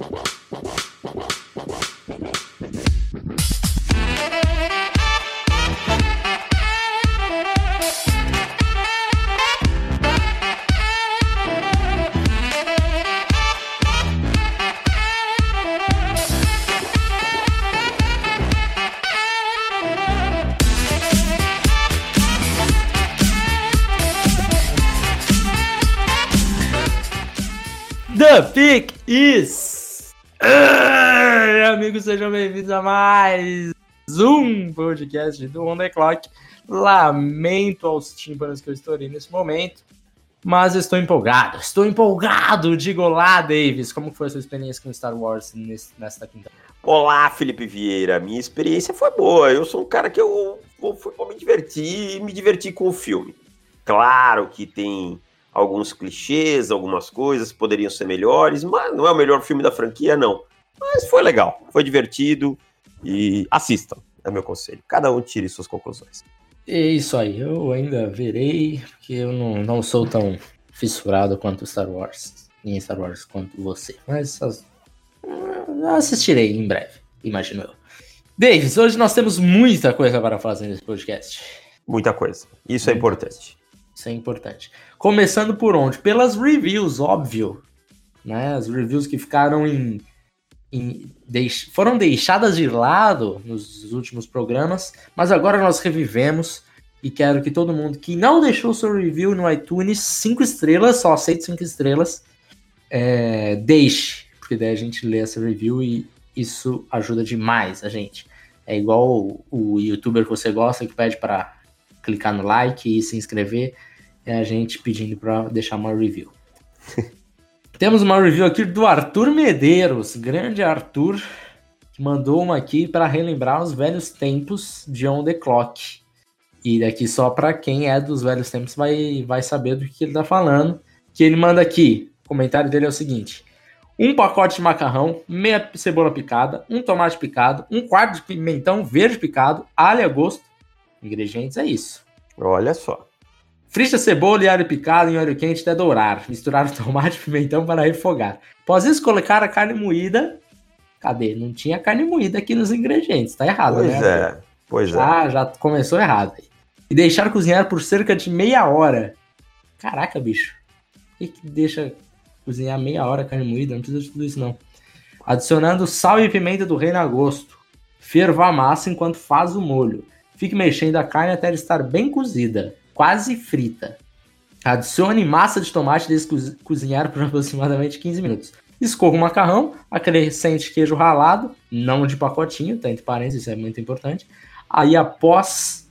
Wow. A mais um podcast do On The Clock. Lamento aos tímpanos que eu estourei nesse momento, mas estou empolgado. Estou empolgado! Diga olá, Davis. Como foi a sua experiência com Star Wars nesta quinta? Olá, Felipe Vieira. Minha experiência foi boa. Eu sou um cara que eu vou, vou me divertir e me divertir com o filme. Claro que tem alguns clichês, algumas coisas poderiam ser melhores, mas não é o melhor filme da franquia, não. Mas foi legal, foi divertido e assistam, é meu conselho. Cada um tire suas conclusões. É isso aí, eu ainda verei, porque eu não, não sou tão fissurado quanto Star Wars, em Star Wars quanto você, mas as, assistirei em breve, imagino eu. Davis, hoje nós temos muita coisa para fazer nesse podcast. Muita coisa, isso é muita é importante. Coisa. Isso é importante. Começando por onde? Pelas reviews, óbvio. Né? As reviews que ficaram em. Foram deixadas de lado nos últimos programas, mas agora nós revivemos. E quero que todo mundo que não deixou seu review no iTunes, cinco estrelas, só aceito cinco estrelas, é, deixe. Porque daí a gente lê essa review e isso ajuda demais a gente. É igual o, o youtuber que você gosta que pede para clicar no like e se inscrever é a gente pedindo para deixar uma review. Temos uma review aqui do Arthur Medeiros, grande Arthur, que mandou uma aqui para relembrar os velhos tempos de On The Clock. E daqui só para quem é dos velhos tempos vai, vai saber do que ele tá falando. Que ele manda aqui, o comentário dele é o seguinte: um pacote de macarrão, meia cebola picada, um tomate picado, um quarto de pimentão verde picado, alho a gosto. Ingredientes é isso. Olha só. Frita cebola e alho picado em óleo quente até dourar. Misturar o tomate e pimentão para refogar. Após isso, colocar a carne moída. Cadê? Não tinha carne moída aqui nos ingredientes. Tá errado, pois né? Pois é, pois é. Ah, já começou errado. E deixar cozinhar por cerca de meia hora. Caraca, bicho. O que, que deixa cozinhar meia hora a carne moída? Não precisa de tudo isso, não. Adicionando sal e pimenta do reino a gosto. Ferva a massa enquanto faz o molho. Fique mexendo a carne até ela estar bem cozida quase frita. Adicione massa de tomate e deixe cozinhar por aproximadamente 15 minutos. Escorra o macarrão, acrescente queijo ralado, não de pacotinho, tá entre parênteses, isso é muito importante. Aí após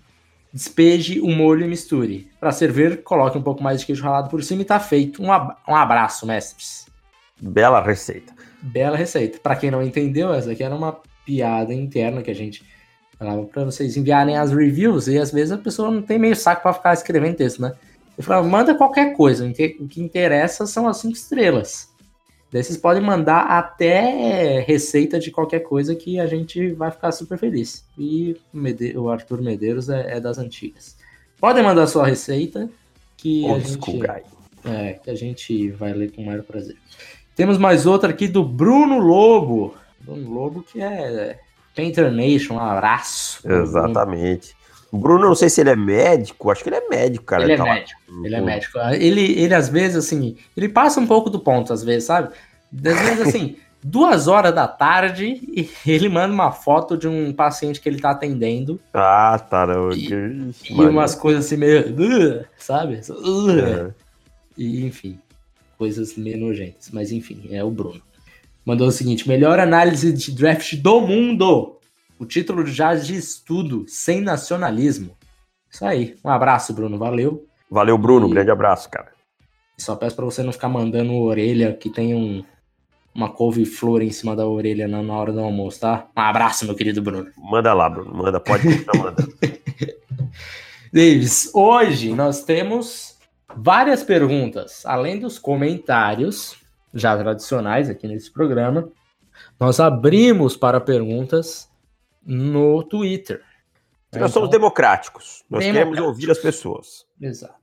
despeje o molho e misture. Para servir, coloque um pouco mais de queijo ralado por cima e tá feito. Um, um abraço, mestres. Bela receita. Bela receita. Para quem não entendeu, essa aqui era uma piada interna que a gente Falava para vocês enviarem as reviews e às vezes a pessoa não tem meio saco para ficar escrevendo texto, né? Eu falava, manda qualquer coisa, o que, o que interessa são as cinco estrelas. Daí vocês podem mandar até receita de qualquer coisa que a gente vai ficar super feliz. E o Arthur Medeiros é, é das antigas. Podem mandar sua receita que Old a gente. É, que a gente vai ler com o maior prazer. Temos mais outra aqui do Bruno Lobo. Bruno Lobo que é Painter Nation, um abraço. Exatamente. O Bruno, não sei se ele é médico, acho que ele é médico, cara. Ele, é tá médico, lá. ele é médico. Ele, ele, às vezes, assim, ele passa um pouco do ponto, às vezes, sabe? Às vezes, assim, duas horas da tarde, e ele manda uma foto de um paciente que ele tá atendendo. Ah, tá. Não. E, e umas coisas assim meio. Uh, sabe? Uh, E, enfim, coisas meio nojentas. Mas, enfim, é o Bruno mandou o seguinte: melhor análise de draft do mundo. O título já diz tudo, sem nacionalismo. Isso aí. Um abraço, Bruno. Valeu. Valeu, Bruno. E... Grande abraço, cara. Só peço para você não ficar mandando orelha que tem um, uma couve-flor em cima da orelha na, na, hora do almoço, tá? Um abraço, meu querido Bruno. Manda lá, Bruno. Manda, pode estar mandando. Davis, hoje nós temos várias perguntas, além dos comentários já tradicionais aqui nesse programa, nós abrimos para perguntas no Twitter. Nós então, somos democráticos. Nós democráticos. queremos ouvir as pessoas. Exato.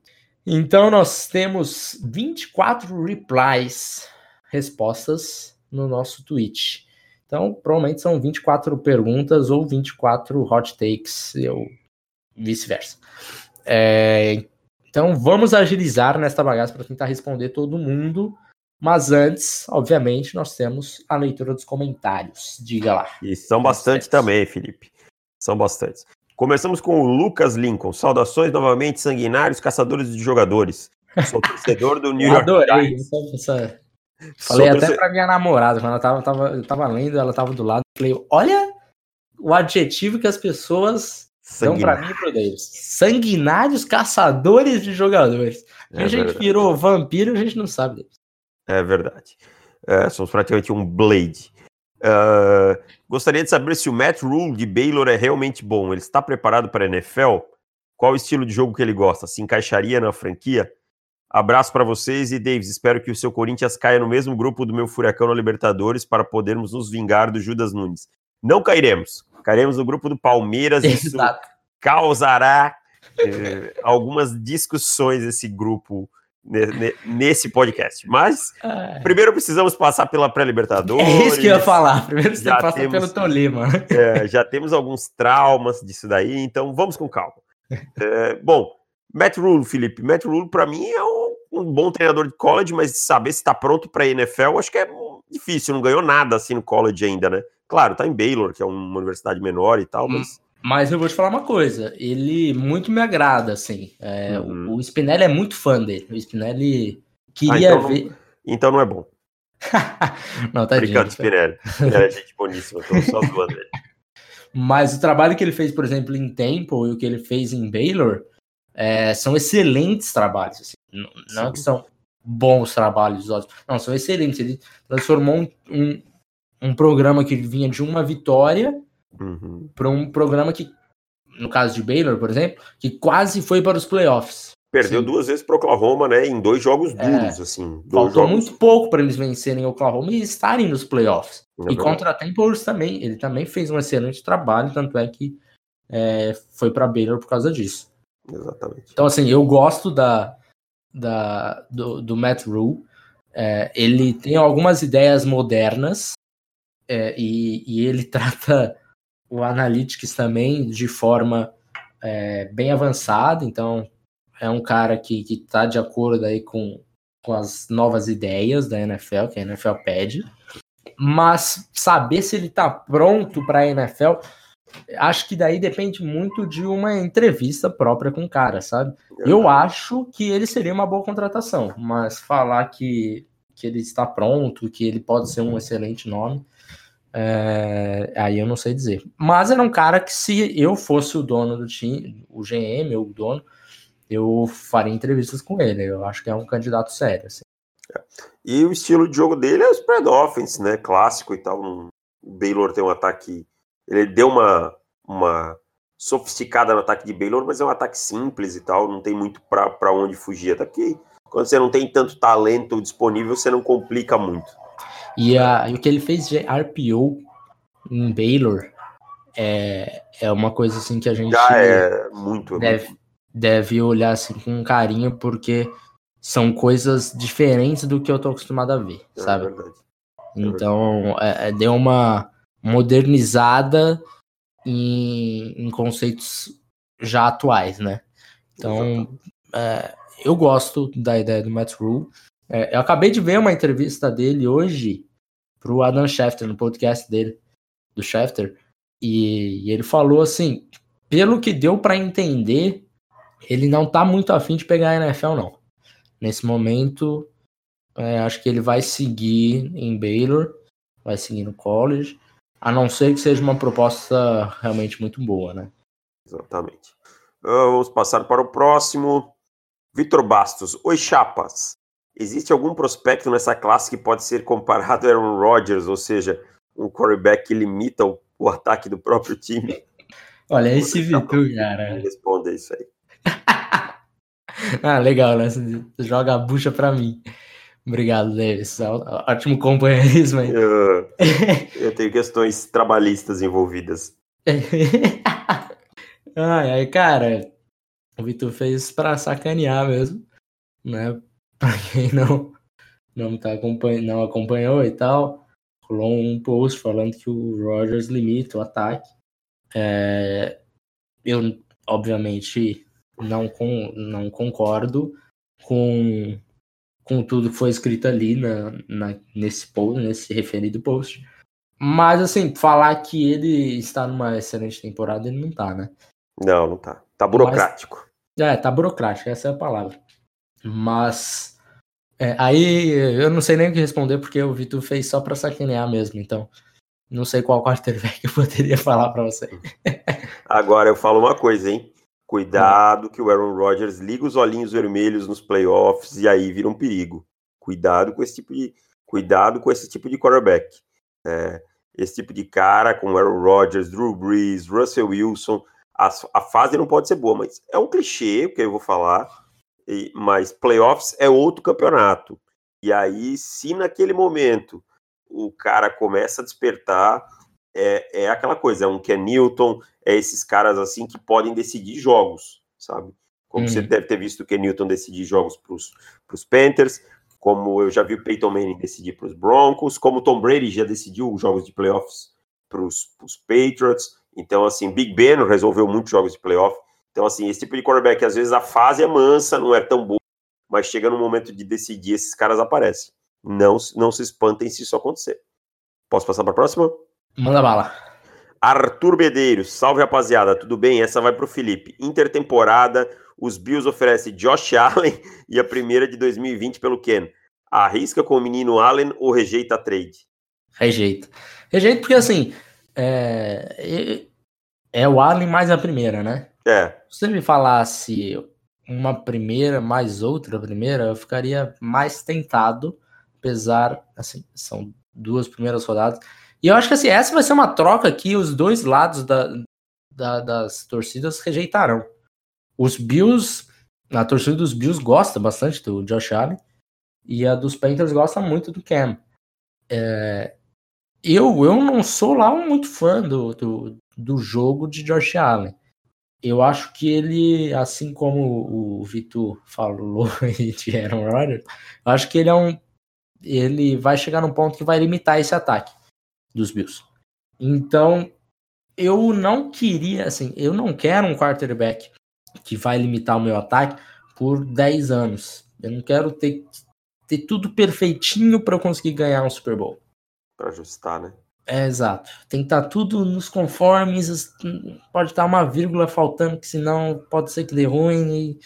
Então nós temos 24 replies, respostas no nosso tweet. Então, provavelmente são 24 perguntas ou 24 hot takes, ou vice-versa. É, então, vamos agilizar nesta bagaça para tentar responder todo mundo. Mas antes, obviamente, nós temos a leitura dos comentários. Diga lá. E são bastante também, Felipe. São bastantes. Começamos com o Lucas Lincoln. Saudações novamente, sanguinários, caçadores de jogadores. Sou torcedor do New York Adorei. Times. Essa... Falei até torcedor... pra minha namorada, quando ela tava, tava, eu tava lendo, ela tava do lado. Falei, olha o adjetivo que as pessoas dão pra mim e pro Davis. Sanguinários caçadores de jogadores. É a gente virou vampiro, a gente não sabe Davis. É verdade. É, somos praticamente um Blade. Uh, gostaria de saber se o Matt Rule de Baylor é realmente bom. Ele está preparado para a NFL? Qual o estilo de jogo que ele gosta? Se encaixaria na franquia? Abraço para vocês e Davis, espero que o seu Corinthians caia no mesmo grupo do meu Furacão na Libertadores para podermos nos vingar do Judas Nunes. Não cairemos, cairemos no grupo do Palmeiras. Isso Exato. causará eh, algumas discussões esse grupo nesse podcast. Mas é. primeiro precisamos passar pela pré-Libertadores. É isso que eu ia falar. Primeiro você passar pelo Tolima. É, já temos alguns traumas disso daí, então vamos com calma. É, bom, Matt Rule, Felipe. Matt Rule, para mim, é um, um, bom treinador de college, mas saber se está pronto para a NFL, acho que é difícil. Não ganhou nada assim no college ainda, né? Claro, tá em Baylor, que é uma universidade menor e tal, hum. mas mas eu vou te falar uma coisa, ele muito me agrada, assim. É, uhum. o, o Spinelli é muito fã dele. O Spinelli queria ah, então ver. Não, então não é bom. não, tá Obrigado, Spinelli. é gente boníssima, tô só zoando ele. Mas o trabalho que ele fez, por exemplo, em Temple e o que ele fez em Baylor é, são excelentes trabalhos. Assim. Não, não é que são bons trabalhos, não, são excelentes. Ele transformou um, um, um programa que vinha de uma vitória uhum. para um programa que, no caso de Baylor, por exemplo, que quase foi para os playoffs. Perdeu Sim. duas vezes para Oklahoma, né? Em dois jogos é. duros, é, assim. Faltou jogos... muito pouco para eles vencerem Oklahoma e estarem nos playoffs. É e contra a Temple também, ele também fez um excelente trabalho, tanto é que é, foi para Baylor por causa disso. Exatamente. Então, assim, eu gosto da, da, do, do Matt Rule. É, ele tem algumas ideias modernas é, e, e, ele trata o Analytics também de forma é, bem avançada, então é um cara que está de acordo aí com, com as novas ideias da NFL, que a NFL pede, mas saber se ele está pronto para a NFL, acho que daí depende muito de uma entrevista própria com o cara, sabe? Eu acho que ele seria uma boa contratação, mas falar que, que ele está pronto, que ele pode ser um excelente nome, é, aí eu não sei dizer. Mas era um cara que, se eu fosse o dono do time, o GM ou o dono, eu faria entrevistas com ele. Eu acho que é um candidato sério. Assim. É. E o estilo de jogo dele é o spread offense, né? Clássico e tal. O Baylor tem um ataque. Ele deu uma, uma sofisticada no ataque de Baylor, mas é um ataque simples e tal. Não tem muito para onde fugir. Até porque quando você não tem tanto talento disponível, você não complica muito. E, a, e o que ele fez de RPO em Baylor é, é uma coisa assim que a gente Já é muito, deve, muito. deve olhar assim com carinho, porque são coisas diferentes do que eu tô acostumado a ver, é sabe? Verdade. É então, é, é, deu uma modernizada em, em, conceitos já atuais, né? Então, é, eu gosto da ideia do Matt Rule. É, eu acabei de ver uma entrevista dele hoje pro Adam Schefter, no podcast dele, do Schefter, e, e ele falou assim, pelo que deu para entender, ele não tá muito afim de pegar a NFL, não. Nesse momento, é, acho que ele vai seguir em Baylor, vai seguir no college, a não ser que seja uma proposta realmente muito boa, né? Exatamente. Vamos passar para o próximo. Vitor Bastos. Oi, chapas. Existe algum prospecto nessa classe que pode ser comparado a Aaron Rodgers, ou seja, um quarterback que limita o, o ataque do próprio time? Olha, esse Vitor, cara. Responda isso aí. ah, legal, né? Você joga a bucha pra mim. Obrigado, Davis. Ótimo companheirismo aí. Eu, eu tenho questões trabalhistas envolvidas. ai, ai, cara, o Vitor fez pra sacanear mesmo, né? para quem não não tá acompanhando, não acompanhou e tal, rolou um post falando que o Rogers limita o ataque. É, eu, obviamente, não, com, não concordo com, com tudo que foi escrito ali na, na, nesse post, nesse referido post. Mas, assim, falar que ele está numa excelente temporada, ele não tá, né? Não, não tá. Tá burocrático. Mas, é, tá burocrático, essa é a palavra. Mas. É, aí eu não sei nem o que responder, porque o Vitor fez só pra sacanear mesmo, então. Não sei qual quarterback eu poderia falar para você. Agora eu falo uma coisa, hein? Cuidado que o Aaron Rodgers liga os olhinhos vermelhos nos playoffs e aí vira um perigo. Cuidado com esse tipo de, cuidado com esse tipo de quarterback. É, esse tipo de cara, como Aaron Rodgers, Drew Brees, Russell Wilson, a, a fase não pode ser boa, mas é um clichê que eu vou falar. E, mas playoffs é outro campeonato. E aí, se naquele momento o cara começa a despertar, é, é aquela coisa, é um Ken Newton, é esses caras assim que podem decidir jogos, sabe? Como você uhum. deve ter visto o Ken Newton decidir jogos para os Panthers, como eu já vi o Peyton Manning decidir para os Broncos, como o Tom Brady já decidiu os jogos de playoffs para os Patriots. Então, assim, Big Ben resolveu muitos jogos de playoff. Então, assim, esse tipo de quarterback, às vezes a fase é mansa, não é tão boa, mas chega no momento de decidir, esses caras aparecem. Não, não se espantem se isso acontecer. Posso passar para a próxima? Manda bala. Arthur Medeiros, salve rapaziada, tudo bem? Essa vai para o Felipe. Intertemporada, os Bills oferecem Josh Allen e a primeira de 2020 pelo Ken. Arrisca com o menino Allen ou rejeita a trade? Rejeita. Rejeita porque assim, é, é o Allen mais a primeira, né? É. Se você me falasse uma primeira mais outra primeira, eu ficaria mais tentado apesar, assim, são duas primeiras rodadas. E eu acho que assim, essa vai ser uma troca que os dois lados da, da, das torcidas rejeitarão. Os Bills, a torcida dos Bills gosta bastante do Josh Allen e a dos Panthers gosta muito do Cam. É, eu, eu não sou lá muito fã do, do, do jogo de Josh Allen. Eu acho que ele, assim como o Vitor falou de Aaron Rodgers, eu acho que ele é um ele vai chegar num ponto que vai limitar esse ataque dos Bills. Então, eu não queria, assim, eu não quero um quarterback que vai limitar o meu ataque por 10 anos. Eu não quero ter, ter tudo perfeitinho para eu conseguir ganhar um Super Bowl. Para ajustar, né? É, exato. Tem que estar tá tudo nos conformes, pode estar uma vírgula faltando, que senão pode ser que dê ruim. E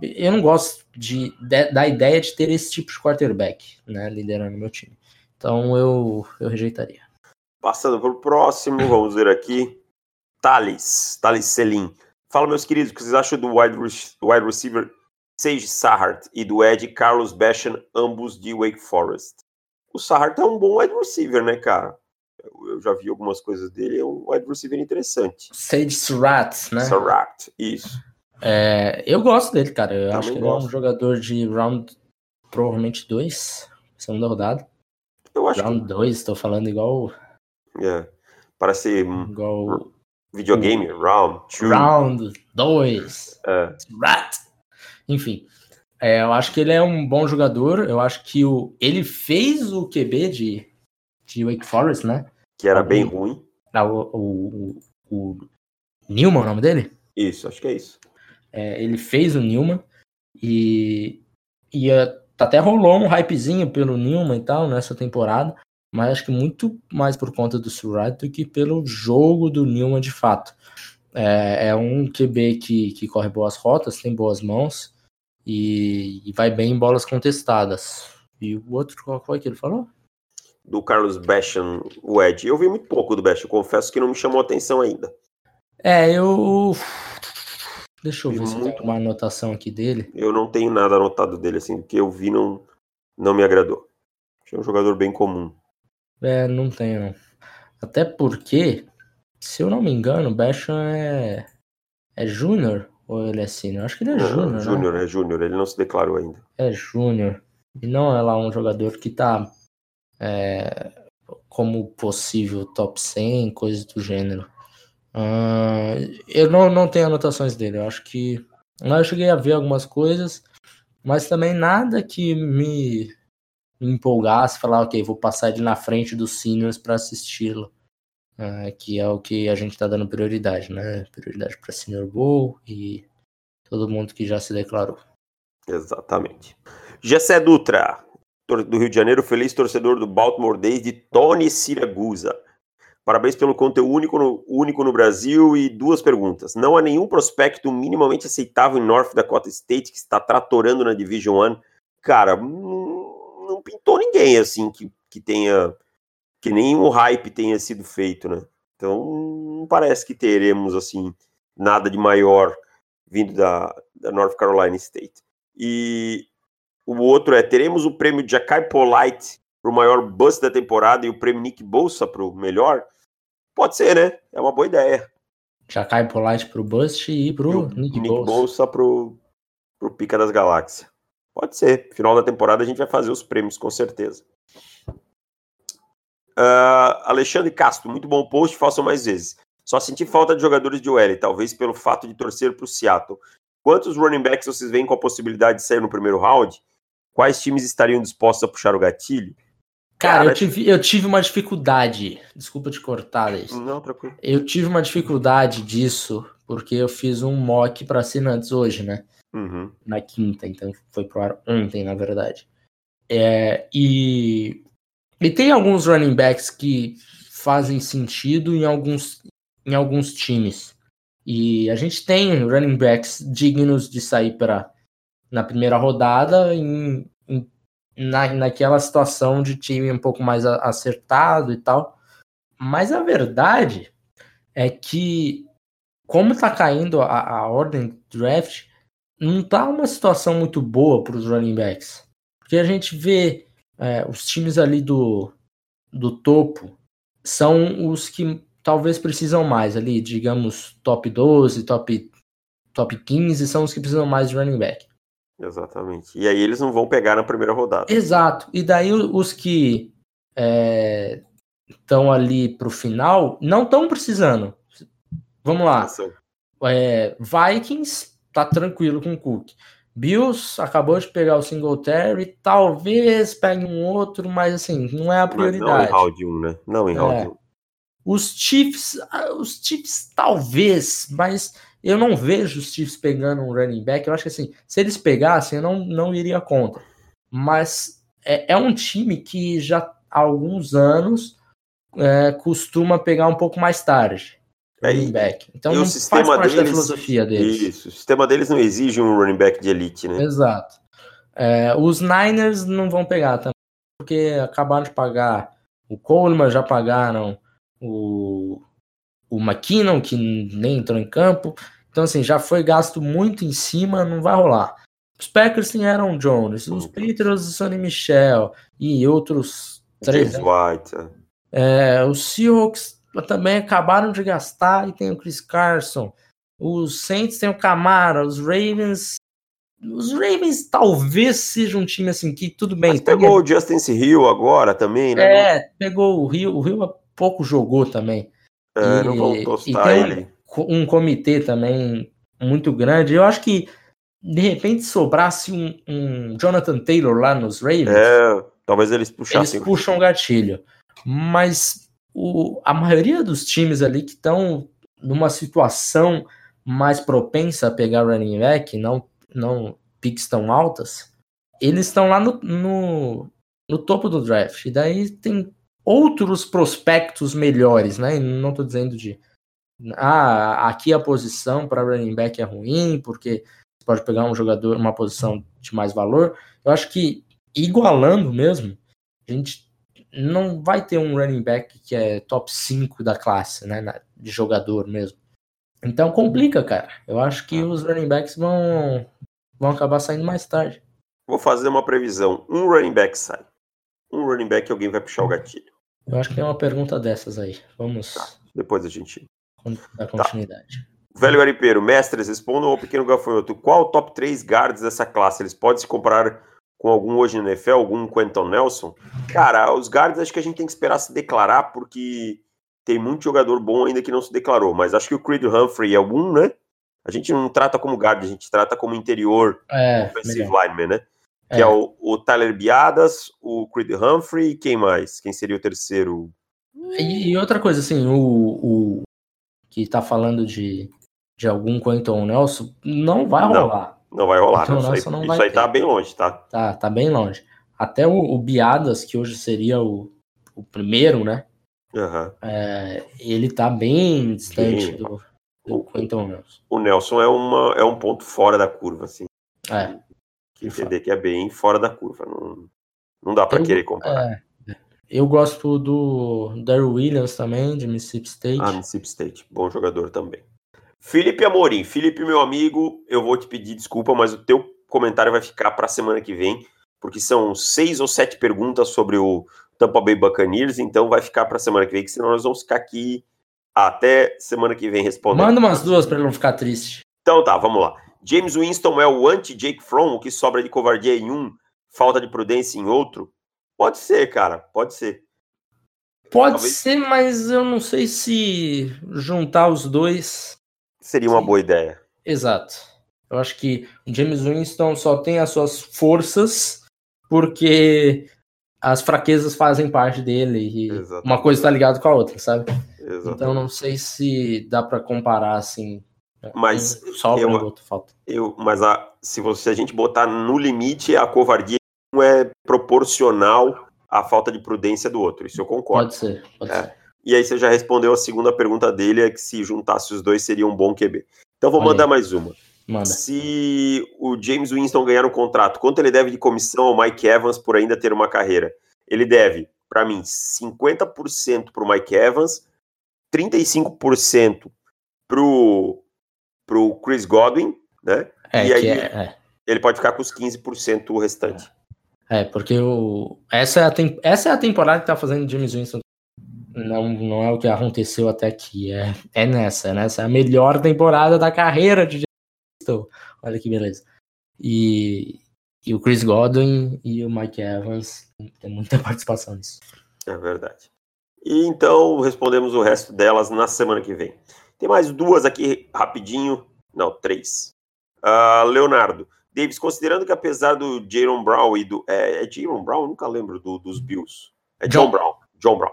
eu não gosto de, de, da ideia de ter esse tipo de quarterback, né, liderando meu time. Então eu, eu rejeitaria. Passando para o próximo, vamos ver aqui. Thales, Thales Selim. Fala, meus queridos, o que vocês acham do wide, wide receiver Sage Sahart e do Ed Carlos Basham, ambos de Wake Forest? O Sahart é um bom wide receiver, né, cara? Eu já vi algumas coisas dele, é um wide receiver interessante. Sage Surratt, né? Surratt, isso. É, eu gosto dele, cara. Eu Também acho que ele é um jogador de round provavelmente 2, segunda rodada. Eu acho round 2, que... tô falando igual. É. Parece igual videogame, round 2. Round 2. É. Rat. Enfim. É, eu acho que ele é um bom jogador. Eu acho que o, ele fez o QB de, de Wake Forest, né? Que era bem ruim. Ah, o, o, o, o Newman, o nome dele? Isso, acho que é isso. É, ele fez o Newman e, e até rolou um hypezinho pelo Newman e tal nessa temporada, mas acho que muito mais por conta do Surratt do que pelo jogo do Newman de fato. É, é um QB que, que corre boas rotas, tem boas mãos e, e vai bem em bolas contestadas. E o outro, qual foi que ele falou? Do Carlos Basham, o Ed. Eu vi muito pouco do Basham, confesso que não me chamou atenção ainda. É, eu Deixa eu ver se eu tenho uma anotação aqui dele. Eu não tenho nada anotado dele, assim, do que eu vi não, não me agradou. Achei um jogador bem comum. É, não tenho, não. Até porque, se eu não me engano, o Basham é, é júnior ou ele é sênior? Acho que ele é júnior. Né? Júnior, é júnior, ele não se declarou ainda. É júnior. E não é lá um jogador que tá é, como possível top 100, coisas do gênero. Uh, eu não, não tenho anotações dele. Eu acho que. Eu cheguei a ver algumas coisas, mas também nada que me, me empolgasse, falar, ok, vou passar ele na frente dos seniors para assisti-lo. Uh, que é o que a gente está dando prioridade, né? Prioridade para Senior Bowl e todo mundo que já se declarou. Exatamente. Gessé Dutra, do Rio de Janeiro, feliz torcedor do Baltimore desde Tony Siragusa. Parabéns pelo conteúdo único no, único no Brasil e duas perguntas. Não há nenhum prospecto minimamente aceitável em North Dakota State que está tratorando na Division One. Cara, não, não pintou ninguém assim que, que tenha que nenhum hype tenha sido feito, né? Então não parece que teremos assim nada de maior vindo da, da North Carolina State. E o outro é teremos o prêmio Jackai Polite para o maior bust da temporada e o prêmio Nick Bolsa para o melhor? Pode ser, né? É uma boa ideia. Jackai Polite para o bust e para o Nick, Nick Bolsa, Bolsa para o Pica das Galáxias. Pode ser. Final da temporada a gente vai fazer os prêmios, com certeza. Uh, Alexandre Castro, muito bom post, façam mais vezes. Só senti falta de jogadores de OL, talvez pelo fato de torcer para o Seattle. Quantos running backs vocês veem com a possibilidade de sair no primeiro round? Quais times estariam dispostos a puxar o gatilho? Cara, Cara eu, tive, eu tive uma dificuldade. Desculpa te cortar, isso. Não, tranquilo. Eu tive uma dificuldade disso, porque eu fiz um mock para assinantes hoje, né? Uhum. Na quinta, então foi pro ar ontem, na verdade. É, e, e tem alguns running backs que fazem sentido em alguns, em alguns times. E a gente tem running backs dignos de sair para na primeira rodada em, em, na, naquela situação de time um pouco mais acertado e tal. Mas a verdade é que, como está caindo a, a ordem do draft, não tá uma situação muito boa para os running backs. Porque a gente vê é, os times ali do, do topo são os que talvez precisam mais ali, digamos, top 12, top, top 15, são os que precisam mais de running back. Exatamente. E aí eles não vão pegar na primeira rodada. Exato. E daí os que estão é, ali para o final não estão precisando. Vamos lá. É, Vikings tá tranquilo com o Cook. Bills acabou de pegar o Singletary, talvez pegue um outro, mas assim, não é a prioridade. Mas não em round 1, né? Não em round é. 1. Os Chiefs, ah, os Chiefs talvez, mas eu não vejo os Chiefs pegando um running back. Eu acho que assim, se eles pegassem, eu não, não iria contra. Mas é, é um time que já há alguns anos é, costuma pegar um pouco mais tarde. É, running back. Então não faz parte deles, da filosofia deles. Isso, o sistema deles não exige um running back de elite, né? Exato. É, os Niners não vão pegar também, porque acabaram de pagar o Coleman, já pagaram o, o McKinnon, que nem entrou em campo. Então, assim, já foi gasto muito em cima, não vai rolar. Os Packers têm Aaron Jones, os Patriots, Sonny Michel e outros três. James White. É. é, os Seahawks também acabaram de gastar e tem o Chris Carson. Os Saints têm o Camara, os Ravens. Os Ravens talvez seja um time assim que tudo bem. Mas pegou o Justin Hill agora também, né? É, pegou o Hill. O Hill pouco jogou também. É, e, não vão tostar ele. Um, um comitê também muito grande. Eu acho que de repente sobrasse um, um Jonathan Taylor lá nos Ravens. É, talvez eles puxassem. Eles puxam o gatilho. Mas o, a maioria dos times ali que estão numa situação mais propensa a pegar running back, não, não picks tão altas, eles estão lá no, no, no topo do draft. E daí tem outros prospectos melhores, né? Não estou dizendo de ah, aqui a posição para running back é ruim, porque você pode pegar um jogador, uma posição de mais valor. Eu acho que igualando mesmo, a gente não vai ter um running back que é top 5 da classe, né? De jogador mesmo. Então complica, cara. Eu acho que os running backs vão, vão acabar saindo mais tarde. Vou fazer uma previsão. Um running back sai. Um running back alguém vai puxar o gatilho. Eu acho que tem uma pergunta dessas aí. Vamos. Tá, depois a gente. Dar tá. continuidade. Tá. Velho Garipeiro, mestres, respondam ao pequeno gafanhoto. Qual o top 3 guards dessa classe? Eles podem se comparar com algum hoje no NFL, algum Quentin Nelson? Cara, os guards acho que a gente tem que esperar se declarar, porque tem muito jogador bom ainda que não se declarou. Mas acho que o Creed Humphrey é algum, né? A gente não trata como guard, a gente trata como interior é, offensive lineman, né? Que é, é o, o, Tyler Biadas, o Creed Humphrey, quem mais? Quem seria o terceiro? E, e outra coisa, assim, o, o que tá falando de, de algum Quentin Nelson, não vai rolar. Não, não vai rolar. Não, isso aí, não vai isso aí tá bem longe, tá? Tá, tá bem longe. Até o, o Biadas, que hoje seria o, o primeiro, né? Uhum. É, ele tá bem distante do, do Quentin Nelson. O Nelson é, uma, é um ponto fora da curva, assim. É. Que entender que é bem fora da curva. Não, não dá para querer comparar. É, eu gosto do Daryl Williams também, de Mississippi State. Ah, Mississippi State. Bom jogador também. Felipe Amorim. Felipe, meu amigo, eu vou te pedir desculpa, mas o teu comentário vai ficar para a semana que vem, porque são seis ou sete perguntas sobre o Tampa Bay Buccaneers, então vai ficar para a semana que vem, que senão nós vamos ficar aqui até semana que vem respondendo. Manda umas duas para ele não ficar triste. Então tá, vamos lá. James Winston é o anti-Jake Fromm, o que sobra de covardia em um, falta de prudência em outro? Pode ser, cara, pode ser. Pode Talvez... ser, mas eu não sei se juntar os dois. Seria uma Sim. boa ideia. Exato. Eu acho que o James Winston só tem as suas forças porque as fraquezas fazem parte dele e Exatamente. uma coisa está ligada com a outra, sabe? Exatamente. Então não sei se dá para comparar assim. Mas só eu, outro falta. Eu, mas a, se você a gente botar no limite a covardia não é proporcional à falta de prudência do outro. Isso eu concordo. Pode ser. Pode é. ser. E aí você já respondeu a segunda pergunta dele, é que se juntasse os dois seria um bom QB. Então vou Olha mandar aí. mais uma. Manda. Se o James Winston ganhar um contrato, quanto ele deve de comissão ao Mike Evans por ainda ter uma carreira? Ele deve, para mim, 50% para o Mike Evans, 35% para o Chris Godwin, né? É, e aí é, é. ele pode ficar com os 15% o restante. É, porque o... essa, é a tem... essa é a temporada que tá fazendo James Winston. Não, não é o que aconteceu até aqui. É, é nessa, é nessa. É a melhor temporada da carreira de Estou. Olha que beleza. E, e o Chris Godwin e o Mike Evans tem muita participação nisso. É verdade. E então respondemos o resto delas na semana que vem. Tem mais duas aqui rapidinho. Não, três. Uh, Leonardo. Davis, considerando que apesar do Jaron Brown e do. É, é Jaron Brown? Eu nunca lembro do, dos Bills. É John, John Brown. John Brown.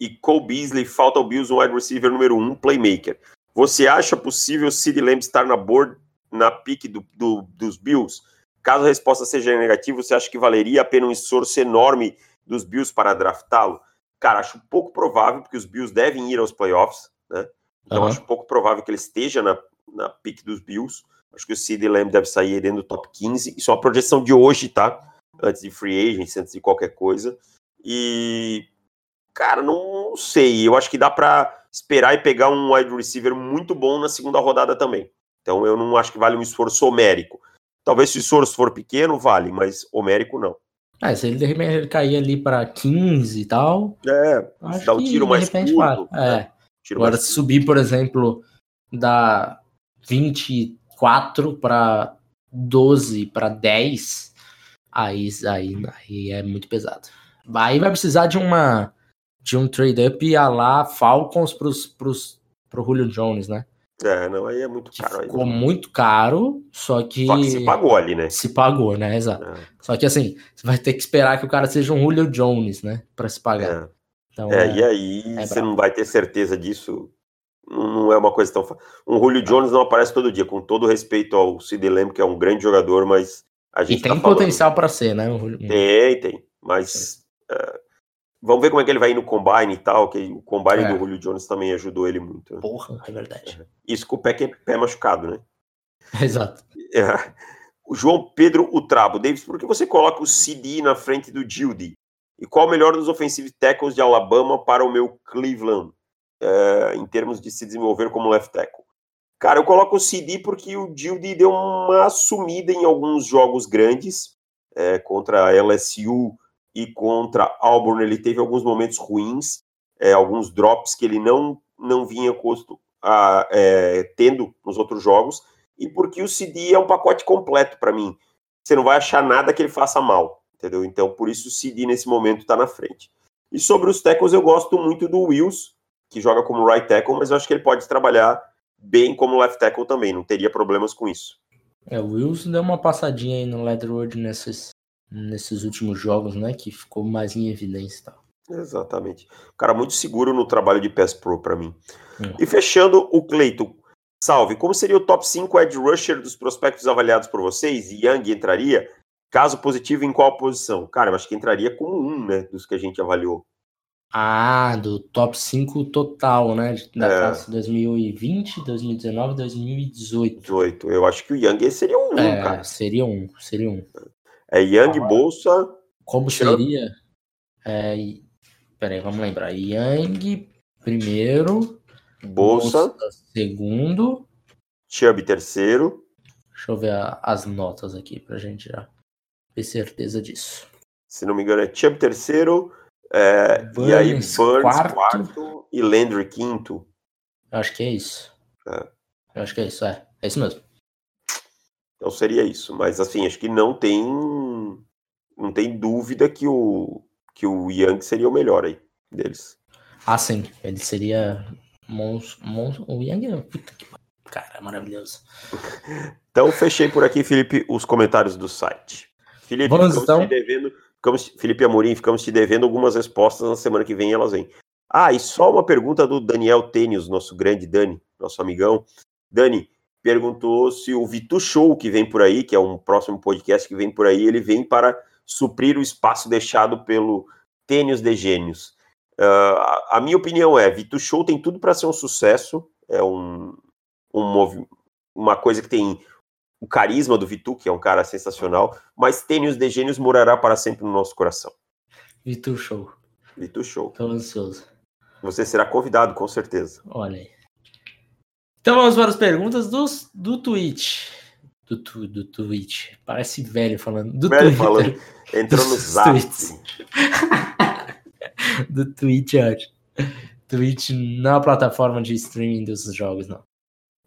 E Cole Beasley, falta ao Bills um wide receiver número um, playmaker. Você acha possível Sid Lamb estar na board na pique do, do, dos Bills? Caso a resposta seja negativa, você acha que valeria a pena um esforço enorme dos Bills para draftá-lo? Cara, acho pouco provável, porque os Bills devem ir aos playoffs, né? Então uhum. acho pouco provável que ele esteja na, na pique dos Bills. Acho que o Sid Lamb deve sair dentro do top 15. Isso é uma projeção de hoje, tá? Antes de free agent, antes de qualquer coisa. E, cara, não sei. Eu acho que dá para esperar e pegar um wide receiver muito bom na segunda rodada também. Então eu não acho que vale um esforço homérico. Talvez se o esforço for pequeno, vale, mas homérico não. É, se ele de repente cair ali para 15 e tal. É, acho dá um tiro que, mais curto. É. Né? Agora, se subir, por exemplo, da 24 para 12 para 10, aí, aí, aí é muito pesado. Aí vai precisar de uma de um trade-up a lá Falcons pros, pros, pro Julio Jones, né? É, não, aí é muito caro. Ficou aí. muito caro, só que. Só que se pagou ali, né? Se pagou, né? Exato. É. Só que assim, você vai ter que esperar que o cara seja um Julio Jones, né? Pra se pagar. É, então, é, é e aí é você bravo. não vai ter certeza disso. Não é uma coisa tão fácil. Um Julio Jones não aparece todo dia, com todo respeito ao Sid Lamb, que é um grande jogador, mas a gente. E tem tá potencial para ser, né? Tem, tem. Mas. É, Vamos ver como é que ele vai ir no combine e tal, que o combine é. do Julio Jones também ajudou ele muito. Né? Porra, é verdade. É. Isso com o pé, que é pé machucado, né? Exato. É. O João Pedro Utrabo. Davis, por que você coloca o CD na frente do Gildy? E qual o melhor dos offensive tackles de Alabama para o meu Cleveland, é, em termos de se desenvolver como left tackle? Cara, eu coloco o CD porque o Gildy deu uma sumida em alguns jogos grandes, é, contra a LSU, e contra Auburn ele teve alguns momentos ruins, é, alguns drops que ele não, não vinha custo, a, é, tendo nos outros jogos, e porque o CD é um pacote completo para mim. Você não vai achar nada que ele faça mal, entendeu? Então, por isso o CD nesse momento está na frente. E sobre os tackles, eu gosto muito do Wills, que joga como right tackle, mas eu acho que ele pode trabalhar bem como left tackle também, não teria problemas com isso. É, o Wills deu uma passadinha aí no Leatherwood nesses nesses últimos jogos, né? Que ficou mais em evidência e tal. Exatamente. Cara muito seguro no trabalho de PES Pro para mim. Hum. E fechando o Cleiton. Salve, como seria o top 5 edge rusher dos prospectos avaliados por vocês? Young entraria? Caso positivo, em qual posição? Cara, eu acho que entraria como um, né? Dos que a gente avaliou. Ah, do top 5 total, né? Da É. classe 2020, 2019, 2018. 18. Eu acho que o Young seria um, É, cara. seria um, seria um. É Young, Ah. Bolsa. Como seria? É, peraí, vamos lembrar. Yang primeiro, Bolsa, segundo. Chubb terceiro. Deixa eu ver as notas aqui pra gente já ter certeza disso. Se não me engano, é Chubb terceiro. é, e aí Burns, Burns quarto. quarto. e Landry quinto. Eu acho que é isso. É. Eu acho que é isso, é. É isso mesmo. Então seria isso. Mas assim, acho que não tem. Não tem dúvida que o, que o Young seria o melhor aí deles. Ah, sim. Ele seria. Mons, mons, o Yang é. Puta que. Cara, maravilhoso. Então fechei por aqui, Felipe, os comentários do site. Felipe, Vamos, ficamos então. te devendo. Ficamos, Felipe Amorim, ficamos te devendo algumas respostas na semana que vem elas vêm. Ah, e só uma pergunta do Daniel Tênis, nosso grande Dani, nosso amigão. Dani perguntou se o Vitu Show que vem por aí, que é um próximo podcast que vem por aí, ele vem para suprir o espaço deixado pelo Tênis de Gênios. Ah, a minha opinião é, Vitu Show tem tudo para ser um sucesso, é um, um uma coisa que tem o carisma do Vitu, que é um cara sensacional, mas Tênis de Gênios morará para sempre no nosso coração. Vitor Show. Vitu Show. Tô ansioso. Você será convidado, com certeza. Olha aí. Então vamos para as perguntas dos, do Twitch. Do, tu, do Twitch. Parece velho falando. Do Velho Twitter. falando. Entrou no zap. do Twitch, acho. Twitch não é uma plataforma de streaming dos jogos, não.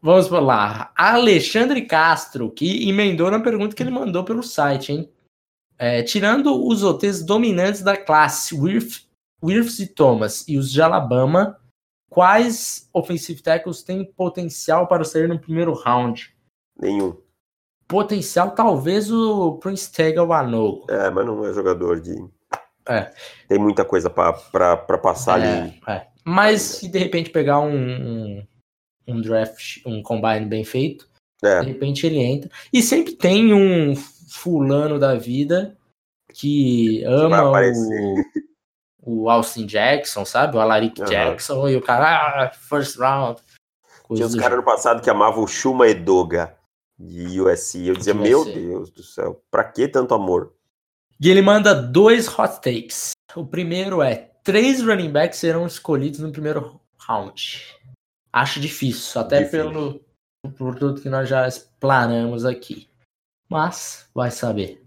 Vamos por lá. Alexandre Castro, que emendou na pergunta que ele mandou pelo site, hein? É, tirando os OTs dominantes da classe, Wirth, e Thomas e os de Alabama, quais offensive tackles têm potencial para sair no primeiro round? Nenhum. Potencial, talvez o Prince Tegal Anogo. É, mas não é jogador de. É. Tem muita coisa para passar ali. É, é. Mas se de repente pegar um, um, um draft, um combine bem feito, É, de repente ele entra. E sempre tem um fulano da vida que ama o, o Austin Jackson, sabe? O Alaric Aham. Jackson, e o cara, ah, first round. Tinha uns do caras no passado que amavam o Shuma Edoga de USC. Eu dizia, meu. Deus do céu, pra que tanto amor? E ele manda dois hot takes. O primeiro é: três running backs serão escolhidos no primeiro round. Acho difícil, até Difícil. pelo tudo que nós já explanamos aqui. Mas vai saber.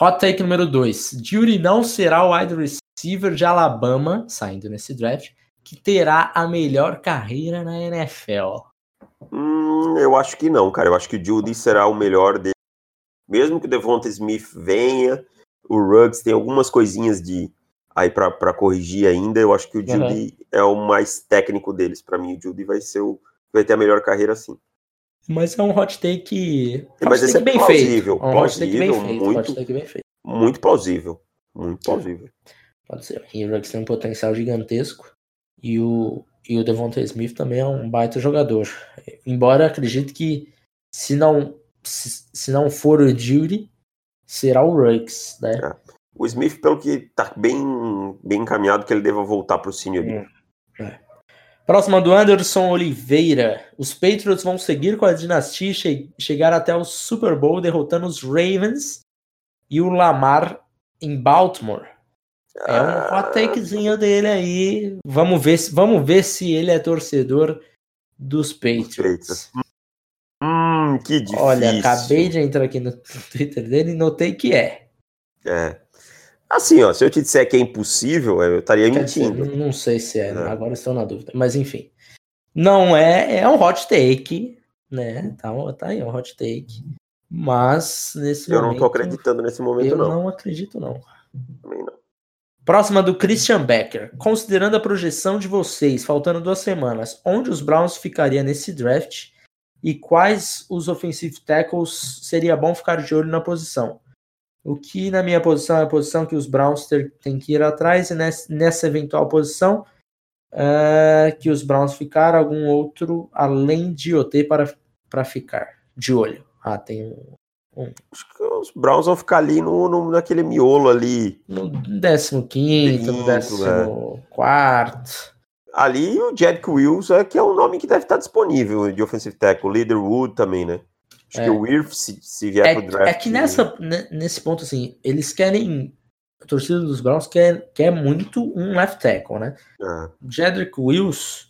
Hot take número 2. Judy não será o wide receiver de Alabama, saindo nesse draft, que terá a melhor carreira na NFL. Hum, eu acho que não, cara. Eu acho que o Judy será o melhor dele. Mesmo que o Devonta Smith venha, o Ruggs tem algumas coisinhas de aí pra pra corrigir ainda. Eu acho que o Uhum. Judy é o mais técnico deles. Pra mim, o Judy vai ser o vai ter a melhor carreira sim. Mas é um hot take. hot Mas esse take é bem plausível, feito. É um hot take bem plausível, feito. muito- Hot take bem feito. Muito plausível. Muito plausível. Pode ser. E o Ruggs tem um potencial gigantesco. E o, e o Devonta Smith também é um baita jogador. Embora eu acredite que se não, se, se não for o Judy, será o Ruggs, né? É. O Smith, pelo que tá bem, bem encaminhado, que ele deva voltar pro senior. Hum. Próxima do Anderson Oliveira. Os Patriots vão seguir com a dinastia e che chegar até o Super Bowl derrotando os Ravens e o Lamar em Baltimore. É um Ah, hot takezinho dele aí. Vamos ver, se, vamos ver se ele é torcedor dos Patriots. Patriots. Hum, que difícil. Olha, acabei de entrar aqui no Twitter dele e notei que é. É. Assim, ó, se eu te disser que é impossível, eu estaria Quer dizer, mentindo. não, não sei se é, É. agora estou na dúvida. Mas enfim. Não é, é um hot take, né? Tá, tá aí, um hot take. Mas nesse Eu momento. não tô acreditando nesse momento, Eu não. não acredito, não. Também não. Próxima do Christian Becker. Considerando a projeção de vocês, faltando duas semanas, onde os Browns ficaria nesse draft e quais os offensive tackles seria bom ficar de olho na posição? O que na minha posição é a posição que os Browns têm que ir atrás, e nessa, eventual posição uh, que os Browns ficaram, algum outro além de OT para, para ficar de olho. Ah, tem um. Acho que os Browns vão ficar ali no, no naquele miolo ali. No 15, no 14. Ali o Jack Wills é que é um nome que deve estar disponível de offensive tackle. Leaderwood também, né? Acho é. que o Wirth, se, se vier é, pro draft. É que nessa, nesse ponto, assim, eles querem. A torcida dos Browns quer, quer muito um left tackle, né? É. Jedrick Wills,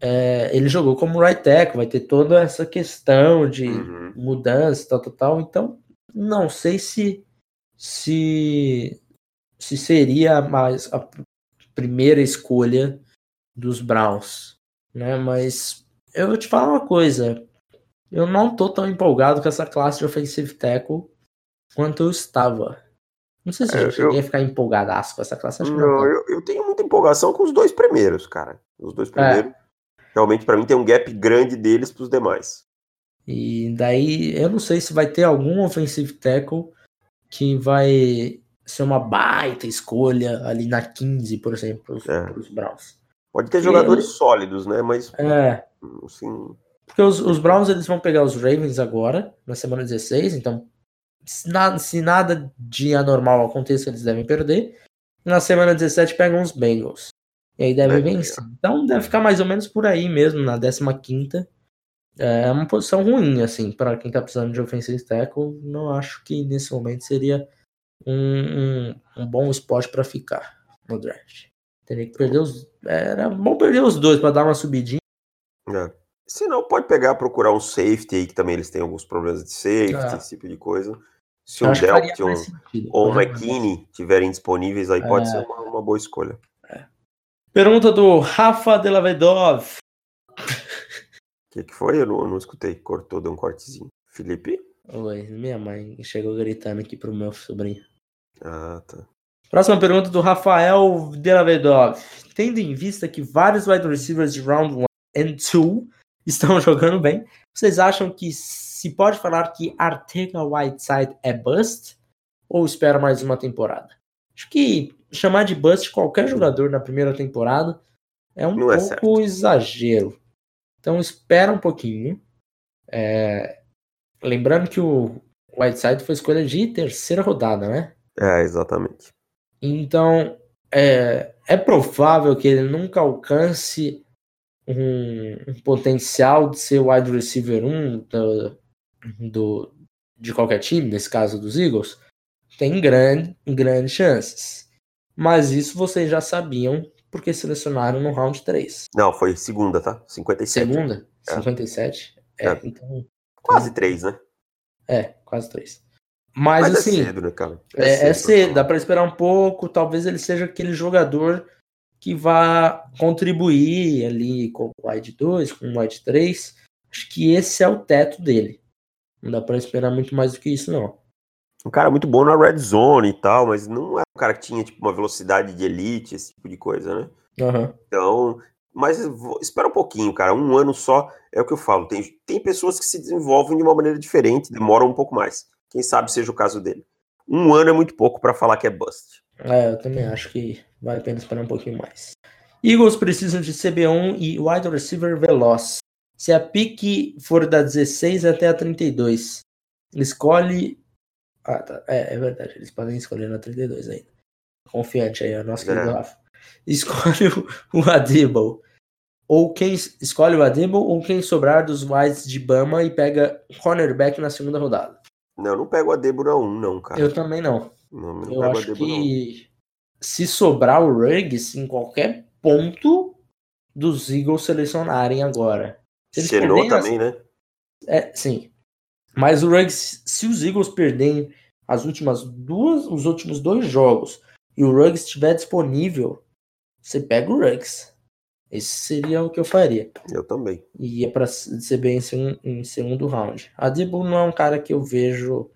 é, ele jogou como right tackle, vai ter toda essa questão de uhum. mudança, tal, tal, tal. Então, não sei se se, se seria mais a primeira escolha dos Browns, né? Mas eu vou te falar uma coisa, eu não tô tão empolgado com essa classe de offensive tackle quanto eu estava. Não sei se é, eu cheguei eu... a ficar empolgadaço com essa classe. Acho não, não eu, eu, tenho muita empolgação com os dois primeiros, cara. Os dois primeiros. É. Realmente, para mim, tem um gap grande deles pros demais. E daí, eu não sei se vai ter algum offensive tackle que vai ser uma baita escolha ali na 15, por exemplo, pros, é. pros Browns. Pode ter jogadores sólidos, né? Mas, é. assim, porque os, os Browns eles vão pegar os Ravens agora, na semana 16, então se nada, se nada de anormal aconteça, eles devem perder. E na semana 17 pegam os Bengals. E aí devem é, vencer. Então deve ficar mais ou menos por aí mesmo, na 15. É uma posição ruim, assim, para quem tá precisando de offensive tackle. Não acho que nesse momento seria um, um, um bom spot para ficar no draft. Teria que perder os. Era bom perder os dois para dar uma subidinha. É. Se não, pode pegar, procurar um safety aí, que também eles têm alguns problemas de safety, é. esse tipo de coisa. Se um Delpit ou um McKinney tiverem disponíveis, aí é. pode ser uma, uma boa escolha. É. Pergunta do Rafa Delavedov. O que, que foi? Eu não, eu não escutei. Cortou, deu um cortezinho. Felipe? Oi, minha mãe chegou gritando aqui pro meu sobrinho. Ah, tá. Próxima pergunta do Rafael Delavedov. Tendo em vista que vários wide receivers de round 1 and 2 estão jogando bem. Vocês acham que se pode falar que Artega Whiteside é bust? Ou espera mais uma temporada? Acho que chamar de bust qualquer jogador na primeira temporada é um Não é pouco é exagero. Então espera um pouquinho. É... Lembrando que o Whiteside foi escolha de terceira rodada, né? É, exatamente. Então, é, é provável que ele nunca alcance um, um potencial de ser wide receiver 1 do, do, de qualquer time, nesse caso dos Eagles, tem grande, grandes chances. Mas isso vocês já sabiam porque selecionaram no round 3. Não, foi segunda, tá? 57. Segunda? É. 57? É, é. então. Quase 3, né? É, quase 3. Mas, Mas é assim. É cedo, né, cara? É, é cedo, é cedo dá para esperar um pouco. Talvez ele seja aquele jogador que vá contribuir ali com o wide 2, com o wide 3. Acho que esse é o teto dele. Não dá para esperar muito mais do que isso, não. Um cara muito bom na red zone e tal, mas não é um cara que tinha tipo, uma velocidade de elite, esse tipo de coisa, né? Uhum. Então, mas espera um pouquinho, cara. Um ano só é o que eu falo. Tem, tem pessoas que se desenvolvem de uma maneira diferente, demoram um pouco mais. Quem sabe seja o caso dele. Um ano é muito pouco para falar que é bust. É, eu também acho que vale a pena esperar um pouquinho mais. Eagles precisam de CB1 e wide receiver veloz. Se a pique for da 16 até a 32, escolhe. Ah, tá. É, é verdade, eles podem escolher na 32 ainda. Confiante aí, o nosso é. querido Rafa. Escolhe o, o. Ou quem escolhe o Adebo ou quem sobrar dos wides de Bama e pega cornerback na segunda rodada. Não, eu não pego o Adebo na 1, não, cara. Eu também não. Não, não eu acho que se sobrar o Ruggs em qualquer ponto dos Eagles selecionarem agora. Se eles também, as... né? É, sim. Mas o Ruggs, se os Eagles perderem as últimas duas, os últimos dois jogos e o Ruggs estiver disponível, você pega o Ruggs. Esse seria o que eu faria. Eu também. E é para ser bem em, em segundo round. A Debo não é um cara que eu vejo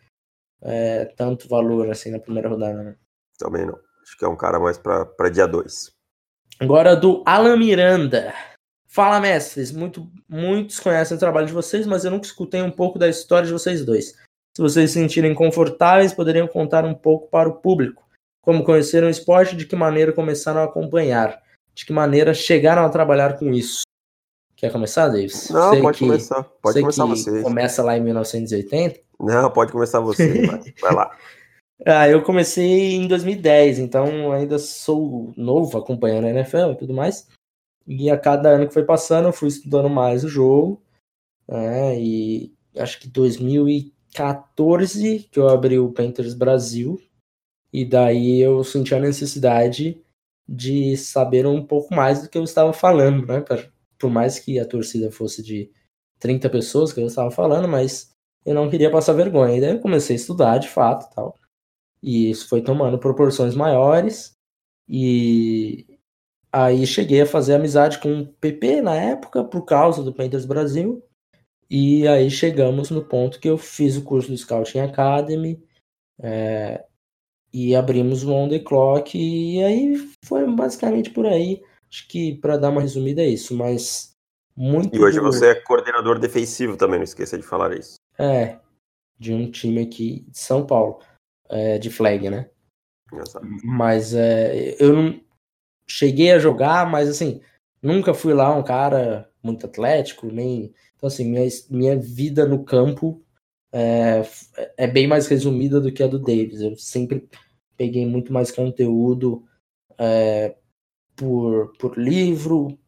é, tanto valor assim na primeira rodada. Né? Também não. Acho que é um cara mais para dia 2. Agora do Alan Miranda. Fala, mestres. Muito, muitos conhecem o trabalho de vocês, mas eu nunca escutei um pouco da história de vocês dois. Se vocês se sentirem confortáveis, poderiam contar um pouco para o público. Como conheceram o esporte, de que maneira começaram a acompanhar, de que maneira chegaram a trabalhar com isso. Quer começar, Davis? Não, sei pode que, começar. Pode começar você. Começa lá em 1980. Não, pode começar você. vai, vai lá. Ah, eu comecei em 2010, então ainda sou novo acompanhando a NFL e tudo mais. E a cada ano que foi passando, eu fui estudando mais o jogo. Né, e acho que 2014 que eu abri o Panthers Brasil. E daí eu senti a necessidade de saber um pouco mais do que eu estava falando, né? Por mais que a torcida fosse de 30 pessoas que eu estava falando, mas eu não queria passar vergonha. E daí eu comecei a estudar de fato tal. E isso foi tomando proporções maiores. E aí cheguei a fazer amizade com o PP na época, por causa do Panthers Brasil. E aí chegamos no ponto que eu fiz o curso do Scouting Academy. É, e abrimos o On The Clock. E aí foi basicamente por aí. Acho que para dar uma resumida é isso, mas muito. E hoje do... você é coordenador defensivo também, não esqueça de falar isso. É, de um time aqui de São Paulo é, de flag, né? Exato. Mas é, eu não cheguei a jogar, mas assim, nunca fui lá um cara muito atlético, nem. Então, assim, minha, minha vida no campo é, é bem mais resumida do que a do Davis. Eu sempre peguei muito mais conteúdo é, por, por livro,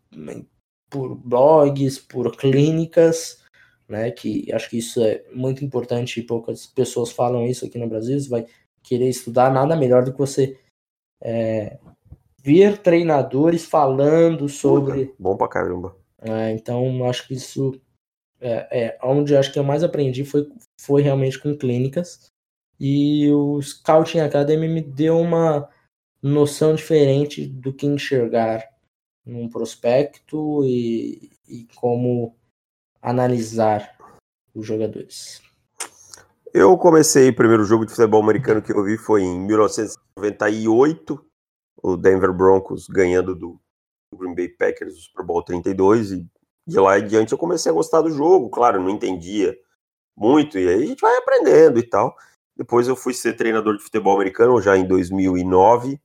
por blogs, por clínicas, né? Que acho que isso é muito importante e poucas pessoas falam isso aqui no Brasil. Você vai querer estudar, nada melhor do que você é, ver treinadores falando sobre. Bom pra caramba. É, então, acho que isso é, é onde acho que eu mais aprendi foi, foi realmente com clínicas. E o Scouting Academy me deu uma noção diferente do que enxergar num prospecto e, e como analisar os jogadores? Eu comecei o primeiro jogo de futebol americano que eu vi foi em 1998, o Denver Broncos ganhando do Green Bay Packers o Super Bowl 32 e de lá em diante eu comecei a gostar do jogo, claro, não entendia muito e aí a gente vai aprendendo e tal. Depois eu fui ser treinador de futebol americano já em 2009,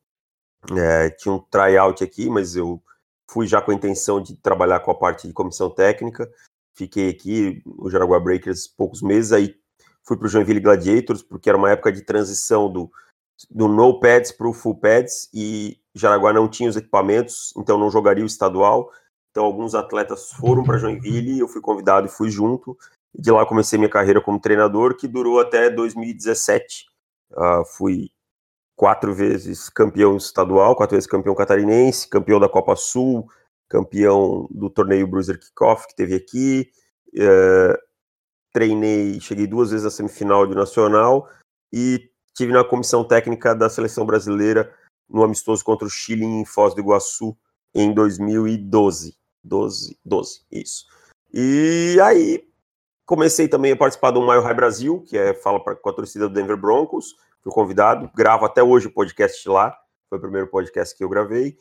é, tinha um tryout aqui, mas eu fui já com a intenção de trabalhar com a parte de comissão técnica Fiquei aqui, o Jaraguá Breakers, poucos meses, aí fui para o Joinville Gladiators, porque era uma época de transição do, do no pads para o full pads, e Jaraguá não tinha os equipamentos, então não jogaria o estadual. Então alguns atletas foram para Joinville, eu fui convidado e fui junto. E de lá comecei minha carreira como treinador, que durou até 2017. Uh, ah, fui quatro vezes campeão estadual, quatro vezes campeão catarinense, campeão da Copa Sul, campeão do torneio Bruiser Kickoff que teve aqui. É, treinei, cheguei duas vezes à semifinal de nacional e tive na comissão técnica da seleção brasileira no amistoso contra o Chile em Foz do Iguaçu em 2012. 12, 12, isso. E aí comecei também a participar do Mile High Brasil, que é fala pra, com a torcida do Denver Broncos. Fui convidado, gravo até hoje o podcast lá. Foi o primeiro podcast que eu gravei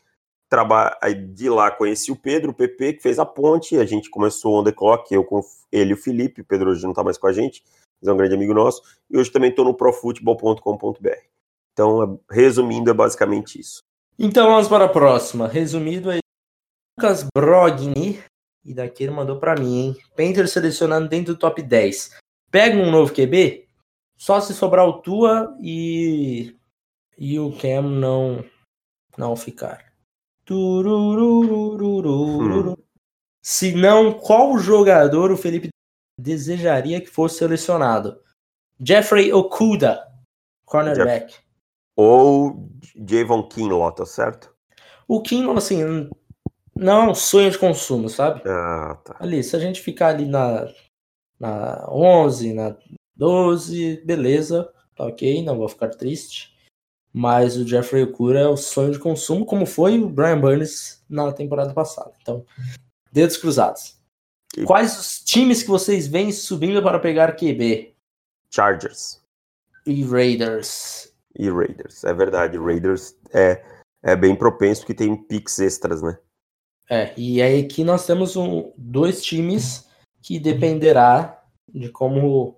aí de lá conheci o Pedro, o PP, que fez a ponte, a gente começou on the clock, eu com ele e o Felipe, o Pedro hoje não está mais com a gente, mas é um grande amigo nosso, e hoje também estou no profutebol.com.br. Então, resumindo, é basicamente isso. Então vamos para a próxima. Resumido é Lucas Brogni, e daqui ele mandou para mim, hein? Painter selecionando dentro do top 10. Pega um novo QB? Só se sobrar o Tua e, e o Cam não, não ficar. Hum. Se não, qual jogador o Felipe desejaria que fosse selecionado? Jeffrey Okuda, cornerback. Jeff... Ou Javon Kinlaw, tá certo? O Kinlaw, assim, não sonho de consumo, sabe? Ah, tá. Ali, se a gente ficar ali na, na 11, na 12, beleza, tá ok, não vou ficar triste mas o Jeffrey Okura é o sonho de consumo, como foi o Brian Burns na temporada passada. Então, dedos cruzados. E... Quais os times que vocês veem subindo para pegar QB? Chargers. E Raiders. E Raiders, é verdade. Raiders é, é bem propenso que tem picks extras, né? É, e aí aqui nós temos um, dois times que dependerá de como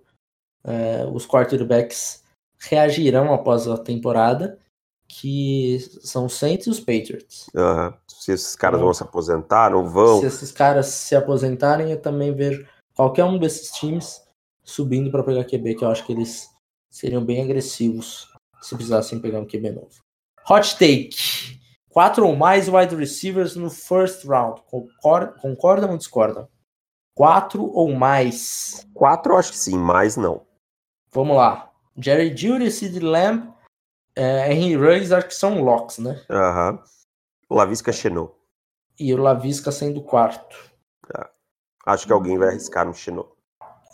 é, os quarterbacks reagirão após a temporada, que são os Saints e os Patriots. Uhum. Se esses caras vão se aposentar, não vão. Se esses caras se aposentarem, eu também vejo qualquer um desses times subindo para pegar QB, que eu acho que eles seriam bem agressivos se precisassem pegar um QB novo. Hot take. Quatro ou mais wide receivers no first round. Concordam ou discordam? Quatro ou mais? Quatro eu acho que sim, mais não. Vamos lá. Jerry Judy, Sid Lamb, é, Henry Ruggs, acho que são locks, né? Aham. Uhum. Lavisca Chenot. E o Lavisca sendo quarto. É. Acho que alguém vai arriscar no Chenot.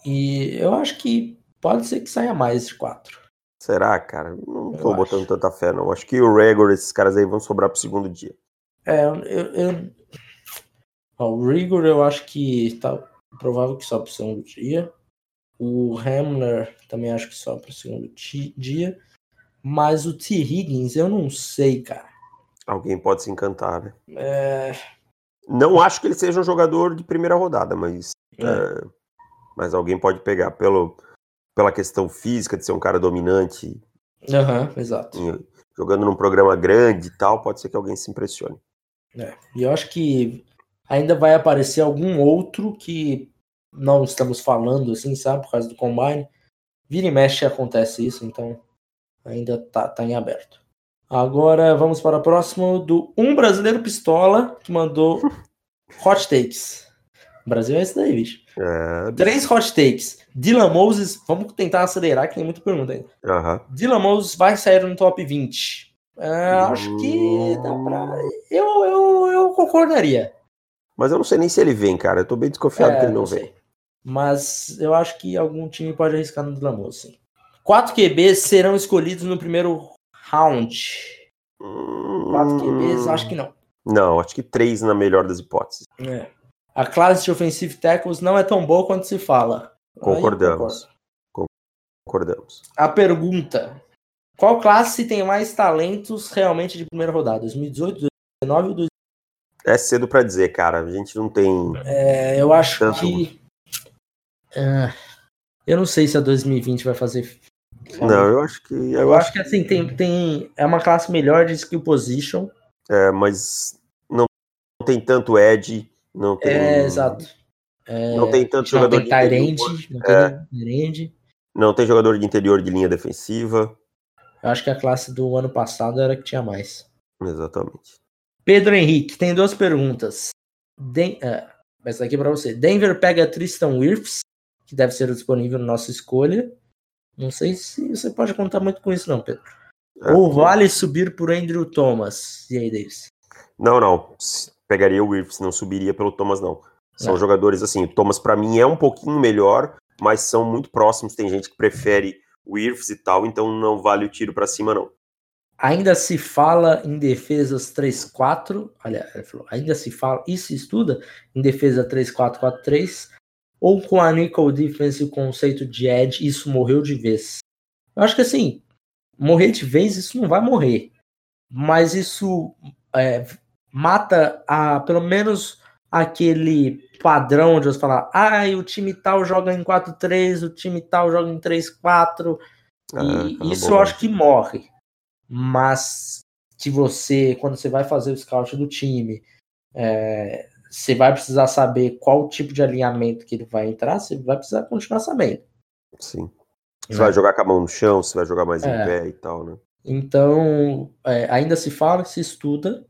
E eu acho que pode ser que saia mais de quatro. Será, cara? Não eu tô acho. botando tanta fé, não. Acho que o Rigor, esses caras aí vão sobrar pro segundo dia. É, eu. eu... Ó, o Rigor eu acho que tá provável que só pro segundo dia. O Hamler também acho que só pro segundo dia. Mas o T. Higgins, eu não sei, cara. Alguém pode se encantar, né? É... Não acho que ele seja um jogador de primeira rodada, mas. É. É... Mas alguém pode pegar pelo, pela questão física de ser um cara dominante. Aham, uhum, exato. Jogando num programa grande e tal, pode ser que alguém se impressione. É, e eu acho que ainda vai aparecer algum outro que não estamos falando, assim, sabe, por causa do Combine. Vira e mexe acontece isso, então ainda tá, tá em aberto. Agora vamos para o próximo do Um Brasileiro Pistola, que mandou hot takes. O Brasil é esse daí, bicho. É... Três hot takes. Dylan Moses, vamos tentar acelerar, que tem muita pergunta ainda. Uhum. Dylan Moses vai sair no top 20. É, acho que dá pra. Eu, eu, eu concordaria. Mas eu não sei nem se ele vem, cara. Eu tô bem desconfiado é, que ele não, não vem. Mas eu acho que algum time pode arriscar no Dylan Moses, sim. Quatro QBs serão escolhidos no primeiro round. Quatro QBs, acho que não. Não, acho que três na melhor das hipóteses. É. A classe de offensive tackles não é tão boa quanto se fala. Concordamos. Concordamos. A pergunta: qual classe tem mais talentos realmente de primeira rodada? 2018, 2019 ou 2020? É cedo para dizer, cara. A gente não tem. É, eu acho tanto... que. Uh, eu não sei se a 2020 vai fazer. Não, eu acho que. Eu, eu acho que assim, tem, tem. É uma classe melhor de skill position. É, mas não tem tanto edge não tem. É, exato. É, não tem tanto jogador tem de interior. Não tem é. Não tem jogador de interior de linha defensiva. Eu acho que a classe do ano passado era que tinha mais. Exatamente. Pedro Henrique, tem duas perguntas. Den uh, essa aqui é para você. Denver pega Tristan Wirfs, que deve ser disponível na nossa escolha. Não sei se você pode contar muito com isso, não, Pedro. É, Ou vale subir por Andrew Thomas? E aí, Davis? Não, não pegaria o Wirfs, não subiria pelo Thomas, não. São é. jogadores assim, o Thomas para mim é um pouquinho melhor, mas são muito próximos. Tem gente que prefere o Wirfs e tal, então não vale o tiro para cima, não. Ainda se fala em defesas 3-4, olha, ainda se fala e se estuda em defesa 3-4-4-3, ou com a Nickel Defense e o conceito de edge, isso morreu de vez. Eu acho que assim, morrer de vez, isso não vai morrer. Mas isso é, mata a, pelo menos aquele padrão de você falar, ah, o time tal joga em 4-3, o time tal joga em 3-4, ah, e tá isso eu acho que morre. Mas que você, quando você vai fazer o scout do time, é, você vai precisar saber qual tipo de alinhamento que ele vai entrar, você vai precisar continuar sabendo. Sim. Você vai jogar com a mão no chão, você vai jogar mais é. em pé e tal, né? Então, é, ainda se fala, se estuda,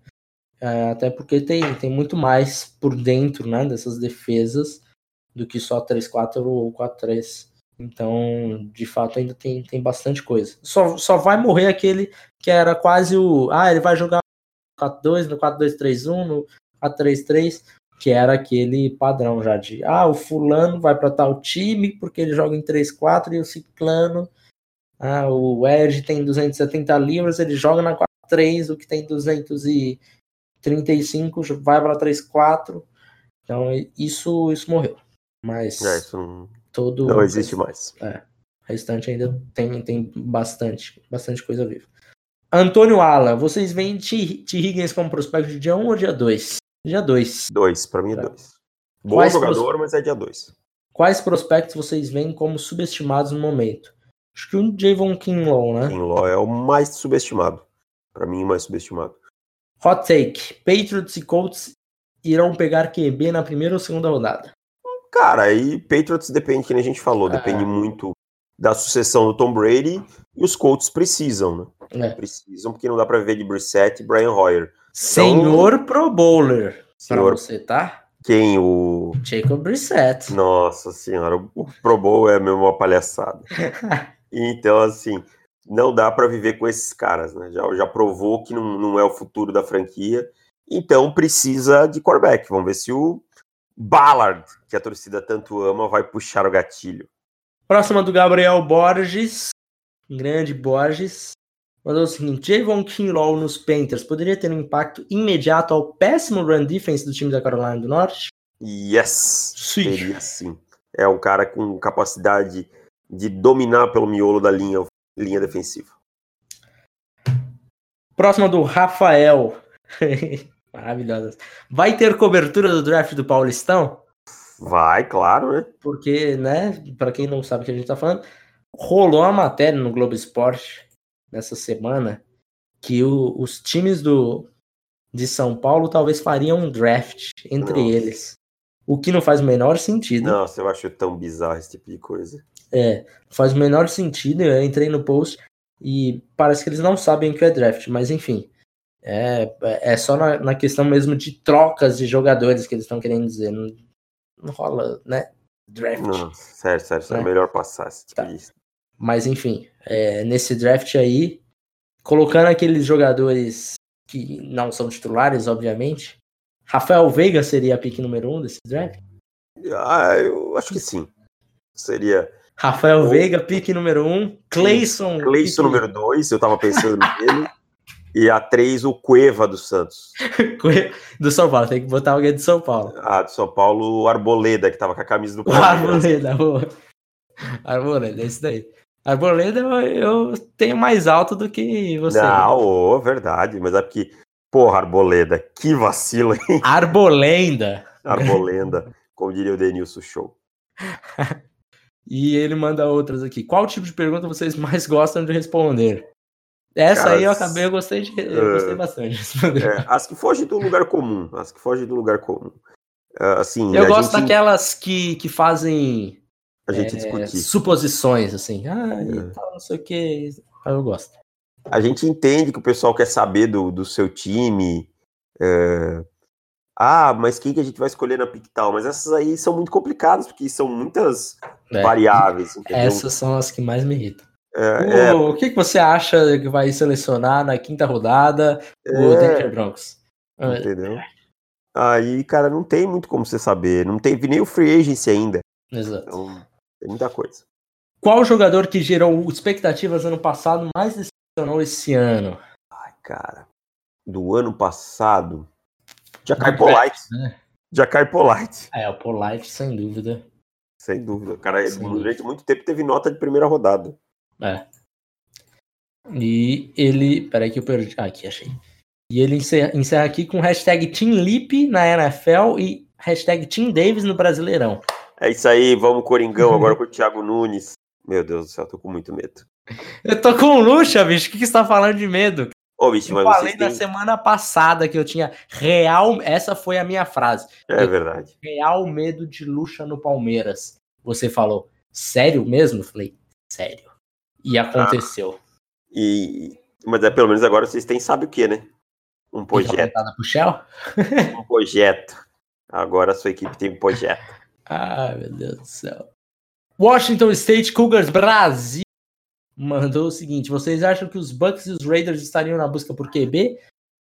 é, até porque tem, tem muito mais por dentro né, dessas defesas do que só 3-4 ou 4-3. Então, de fato, ainda tem, tem bastante coisa. Só, só vai morrer aquele que era quase o. Ah, ele vai jogar no 4-2, no 4-2-3-1, no 4-3-3, que era aquele padrão já de. Ah, o fulano vai para tal time porque ele joga em 3-4 e o ciclano. Ah, o Edge tem 270 libras, ele joga na 4-3, o que tem 200 e 35 vai para 3-4. Então isso, isso morreu. Mas é, isso não, todo não existe mais. É, o restante ainda tem, tem bastante, bastante coisa viva. Antônio Ala, vocês veem T. Higgins como prospecto de dia 1 ou dia 2? Dia 2. 2, para mim é 2. Bom Quais jogador, mas é dia 2. quais prospectos vocês veem como subestimados no momento? Acho que o Javon Kinlaw, né? Kinlaw é o mais subestimado. Para mim, o mais subestimado. Hot take: Patriots e Colts irão pegar QB na primeira ou segunda rodada? Cara, aí Patriots depende, que a gente falou, depende é. muito da sucessão do Tom Brady e os Colts precisam, né? É. Precisam, porque não dá para viver de Brissett e Brian Hoyer. Senhor então, Pro Bowler. Senhor, pra você, tá? Quem? O. Jacob Brissett. Nossa senhora, o Pro Bowl é mesmo uma palhaçada. então, assim, não dá para viver com esses caras, né? Já, já provou que não, não é o futuro da franquia. Então precisa de quarterback. Vamos ver se o Ballard, que a torcida tanto ama, vai puxar o gatilho. Próxima do Gabriel Borges, grande Borges, mandou o seguinte: Javon Kinlaw nos Panthers poderia ter um impacto imediato ao péssimo run defense do time da Carolina do Norte? Yes, sim. teria sim. É um cara com capacidade de dominar pelo miolo da linha, linha defensiva. Próxima do Rafael. Maravilhosa. Vai ter cobertura do draft do Paulistão? Vai, claro, né? Porque, né, para quem não sabe o que a gente tá falando, rolou uma matéria no Globo Esporte nessa semana que o, os times do, de São Paulo talvez fariam um draft entre Nossa. eles. O que não faz o menor sentido. Nossa, eu acho tão bizarro esse tipo de coisa. É, faz o menor sentido. Eu entrei no post e parece que eles não sabem o que é draft, mas enfim. É, é só na, na questão mesmo de trocas de jogadores que eles estão querendo dizer. Não, não rola, né? Draft. Não, sério, sério, né? é melhor passar esse tipo tá. Mas enfim, é, nesse draft aí, colocando aqueles jogadores que não são titulares, obviamente, Rafael Veiga seria a pick número um desse draft? Ah, eu acho que sim. Seria. Rafael o... Veiga, pick número um. Clayson. Clayson pick... número dois, eu tava pensando nele. E a 3, o Cueva do Santos. do São Paulo, tem que botar alguém do São Paulo. Ah, do São Paulo, o Arboleda, que tava com a camisa do Palmeiras. Arboleda, boa. Arboleda, é isso daí. Arboleda eu tenho mais alto do que você. Não, oh, verdade, mas é porque, porra, Arboleda, que vacilo, hein? Arbolenda. Arbolenda, como diria o Denilson Show. e ele manda outras aqui. Qual tipo de pergunta vocês mais gostam de responder? Essa Cara, aí eu acabei, eu gostei, de, eu gostei é, bastante. É, as que fogem do lugar comum, as que fogem do lugar comum. Uh, assim, eu gosto gente, daquelas que, que fazem a gente é, suposições, assim, ah, é. tal, não sei o que, eu gosto. A gente entende que o pessoal quer saber do, do seu time, é... ah, mas quem que a gente vai escolher na Pictal? Mas essas aí são muito complicadas, porque são muitas é. variáveis. Entendeu? Essas são as que mais me irritam. É, o, é... o que, que você acha que vai selecionar na quinta rodada o é... Denver Broncos? Ah, Entendeu? Aí, cara, não tem muito como você saber. Não teve nem o free agency ainda. Exato. Então, tem muita coisa. Qual jogador que gerou expectativas ano passado mais decepcionou esse ano? Ai, cara. Do ano passado. Jacai Polite. Né? Jacai Polite. É, o Polite, sem dúvida. Sem dúvida. O cara, durante muito tempo, teve nota de primeira rodada. É. E ele. Peraí que eu perdi. Ah, aqui, achei. E ele encerra, encerra aqui com hashtag Team na NFL e hashtag Team Davis no Brasileirão. É isso aí, vamos Coringão agora com o Thiago Nunes. Meu Deus do céu, tô com muito medo. Eu tô com luxa, bicho. O que, que você tá falando de medo? Ô, bicho, eu falei na semana passada que eu tinha real. Essa foi a minha frase. É verdade. Real medo de luxa no Palmeiras. Você falou, sério mesmo? Eu falei, sério. E aconteceu. Ah, e, mas é pelo menos agora vocês têm, sabe o que, né? Um projeto. Pro Shell? um projeto. Agora a sua equipe tem um projeto. Ah, meu Deus do céu. Washington State Cougars Brasil mandou o seguinte: vocês acham que os Bucks e os Raiders estariam na busca por QB?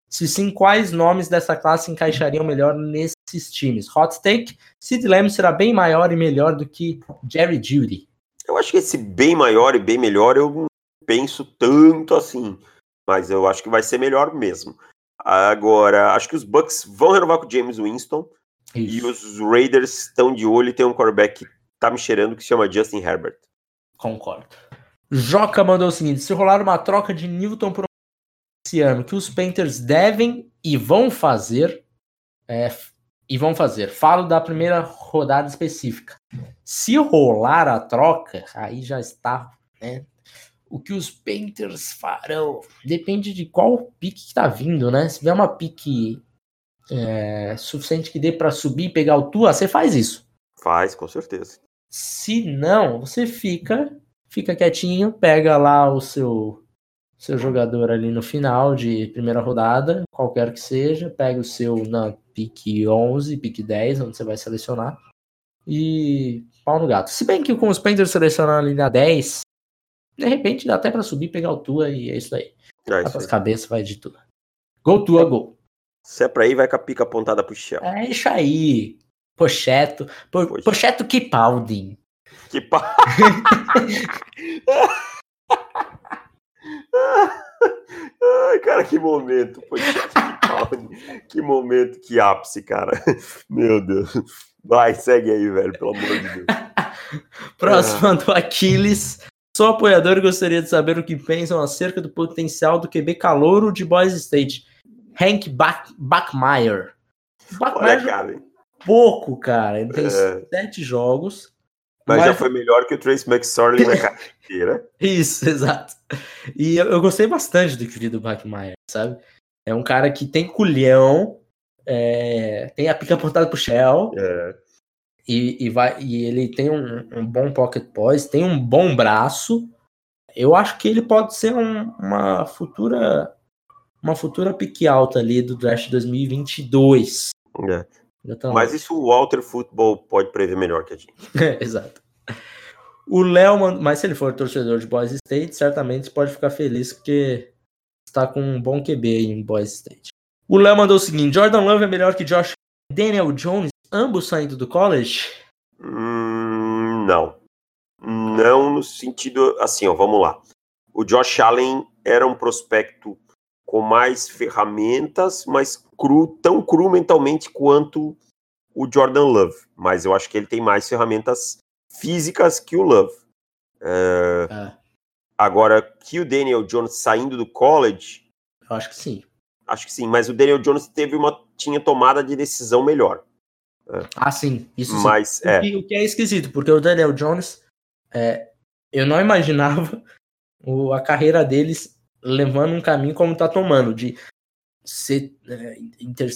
Se sim, quais nomes dessa classe encaixariam melhor nesses times? Hot take: Sid Lamb será bem maior e melhor do que Jerry Judy. Eu acho que esse bem maior e bem melhor eu não penso tanto assim. Mas eu acho que vai ser melhor mesmo. Agora, acho que os Bucks vão renovar com o James Winston. Isso. E os Raiders estão de olho e tem um quarterback que tá me cheirando que se chama Justin Herbert. Concordo. Joca mandou o seguinte: se rolar uma troca de Newton por esse ano, que os Panthers devem e vão fazer, é, e vão fazer. Falo da primeira rodada específica. Se rolar a troca, aí já está, né? O que os Painters farão depende de qual pique que tá vindo, né? Se vier uma pique é, suficiente que dê para subir e pegar o Tua, você faz isso. Faz, com certeza. Se não, você fica, fica quietinho, pega lá o seu seu jogador ali no final de primeira rodada, qualquer que seja, pega o seu na pique 11, pique 10, onde você vai selecionar, e pau no gato. Se bem que com os Panthers selecionando ali na 10, de repente dá até para subir, pegar o Tua e é isso aí. É isso aí. cabeças vai de Tua. Gol Tua, gol. Se é pra ir, vai com a pica apontada pro chão. É isso aí. Pocheto. Po, Pocheto, Pocheto Kipalding. Kipalding. Ai, cara, que momento. Kipalding. Que momento, que ápice, cara. Meu Deus. Vai, segue aí, velho, pelo amor de Deus. Próximo ah. do Aquiles. Sou apoiador e gostaria de saber o que pensam acerca do potencial do QB calouro de Boys State. Hank Bach, Bachmeier. Bachmeier cara. pouco, cara. Ele tem é. sete jogos. Mas, mas, já foi melhor que o Trace McSorley na carreira. Isso, exato. E eu, eu, gostei bastante do que do Bachmeier, sabe? É um cara que tem culhão, é, tem a pica apontada pro Shell. É. E, e, vai, e ele tem um, um, bom pocket poise, tem um bom braço. Eu acho que ele pode ser um, uma futura uma futura pique alta ali do draft 2022. É. Mas isso o Walter Football pode prever melhor que a gente. exato. O Léo, mas se ele for torcedor de Boys State, certamente pode ficar feliz porque está com um bom QB em Boys State. O Léo mandou o seguinte: Jordan Love é melhor que Josh Daniel Jones, ambos saindo do college? Hum, não. Não no sentido assim, ó, vamos lá. O Josh Allen era um prospecto com mais ferramentas, mas cru, tão cru mentalmente quanto o Jordan Love. Mas eu acho que ele tem mais ferramentas físicas que o Love. É... É. Agora, que o Daniel Jones saindo do college. Eu acho que sim. Acho que sim, mas o Daniel Jones teve uma, tinha tomada de decisão melhor. É. Ah, sim. Isso mas, sim. É. O, que, o que é esquisito, porque o Daniel Jones, é, eu não imaginava o, a carreira deles levando um caminho como tá tomando, de ser, é, inter,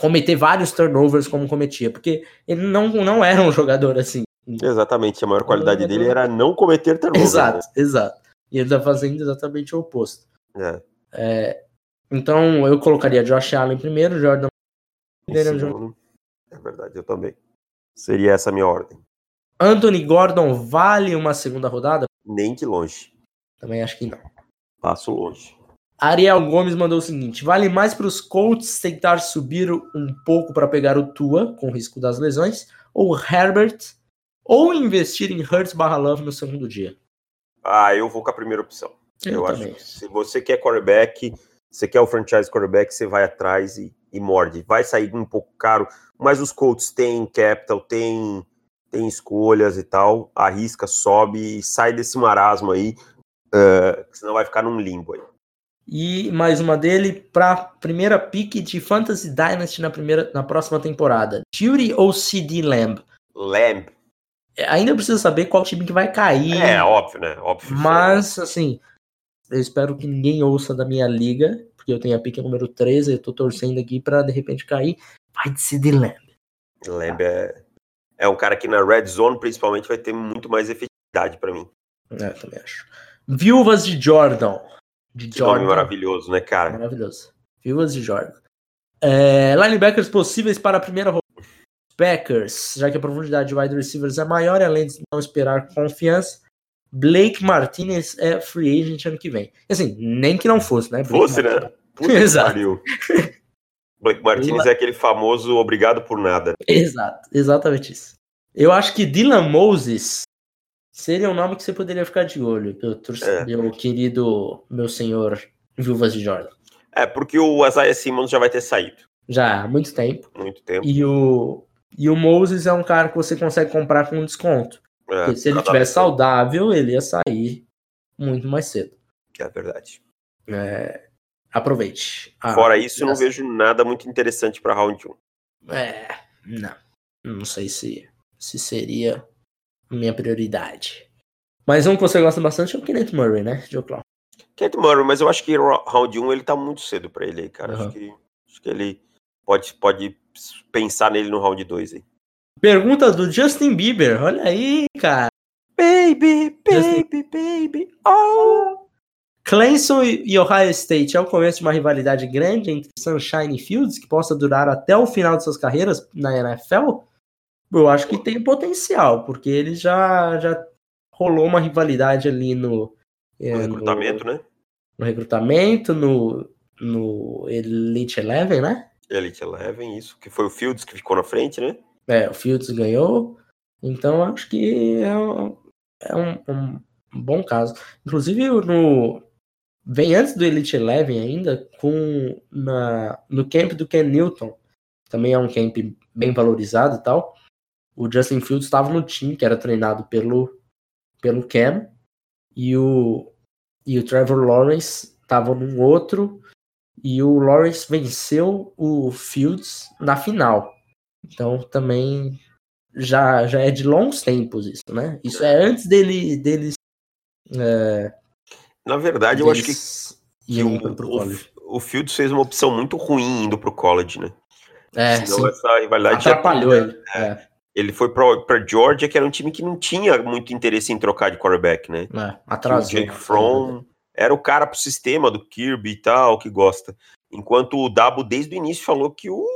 cometer vários turnovers como cometia, porque ele não, não era um jogador assim. Exatamente, a maior qualidade dele era não cometer turnovers. Exato, né? exato. E ele tá fazendo exatamente o oposto. É. É, então eu colocaria Josh Allen primeiro, Jordan. É verdade, eu também. Seria essa a minha ordem. Anthony Gordon vale uma segunda rodada? Nem que longe. Também acho que não. Passo longe. Ariel Gomes mandou o seguinte: vale mais para os Colts tentar subir um pouco para pegar o Tua, com risco das lesões, ou Herbert, ou investir em Hurts barra Love no segundo dia? Ah, eu vou com a primeira opção. Eu, eu acho que se você quer quarterback, você quer o franchise quarterback, você vai atrás e, e morde. Vai sair um pouco caro, mas os Colts têm capital, têm tem escolhas e tal, arrisca, sobe e sai desse marasmo aí. Uh, senão vai ficar num limbo aí. E mais uma dele para primeira pick de Fantasy Dynasty na, primeira, na próxima temporada. Judy ou CD Lamb? Lamb. É, ainda precisa saber qual time que vai cair. É, óbvio, né? Óbvio. Mas, assim, eu espero que ninguém ouça da minha liga, porque eu tenho a pick número 13, eu tô torcendo aqui para de repente cair. Vai de CD Lamb. Lamb é, é um cara que na Red Zone, principalmente, vai ter muito mais efetividade para mim. É, também acho. Viúvas de Jordan. De que Jordan. maravilhoso, né, cara? Maravilhoso. Viúvas de Jordan. É, linebackers possíveis para a primeira rodada. Packers, já que a profundidade de wide receivers é maior, além de não esperar confiança, Blake Martinez é free agent ano que vem. Assim, nem que não fosse, né? Blake fosse, né? Martinez. né? Puta Exato. Blake Martinez é aquele famoso obrigado por nada. Exato, exatamente isso. Eu acho que Dylan Moses seria um nome que você poderia ficar de olho, meu, é. meu querido, meu senhor Viúvas de Jordan. É, porque o Isaiah Simmons já vai ter saído. Já, há muito tempo. Muito tempo. E o, e o Moses é um cara que você consegue comprar com desconto. É, porque se ele estiver saudável, ele ia sair muito mais cedo. É verdade. É, aproveite. Ah, Fora isso, eu não vejo nada muito interessante para round 1. É, não. Não sei se, se seria minha prioridade. Mas um que você gosta bastante é o Kenneth Murray, né, Joe Clown? Kenneth Murray, mas eu acho que round 1 ele tá muito cedo pra ele aí, cara. Uhum. Acho, que, acho que ele pode, pode pensar nele no round 2 aí. Pergunta do Justin Bieber. Olha aí, cara. Baby, Justin- baby, baby, oh. Clemson e Ohio State é o começo de uma rivalidade grande entre Sunshine e Fields que possa durar até o final de suas carreiras na NFL? Eu acho que tem potencial, porque eles já, já rolou uma rivalidade ali no, é, No recrutamento, né? no recrutamento, no, no Elite Eleven, né? Elite Eleven, isso. Que foi o Fields que ficou na frente, né? É, o Fields ganhou, então acho que é, um, é um- um bom caso. Inclusive, no, vem antes do Elite Eleven ainda, com na, no camp do Ken Newton, também é um camp bem valorizado e tal. O Justin Fields estava no time que era treinado pelo, pelo Cam, e o, e o Trevor Lawrence estava num outro, e o Lawrence venceu o Fields na final. Então também já, já é de longos tempos isso, né? Isso é antes dele deles é, Na verdade, eu acho que, que o, pro- o, o Fields fez uma opção muito ruim indo pro college, né? É, Senão sim. essa rivalidade já Atrapalhou teria- ele. É, Ele foi pra Georgia, que era um time que não tinha muito interesse em trocar de quarterback, né? é, atrasou. Jake Fromm era o cara pro sistema do Kirby e tal, que gosta. Enquanto o Dabo, desde o início, falou que o,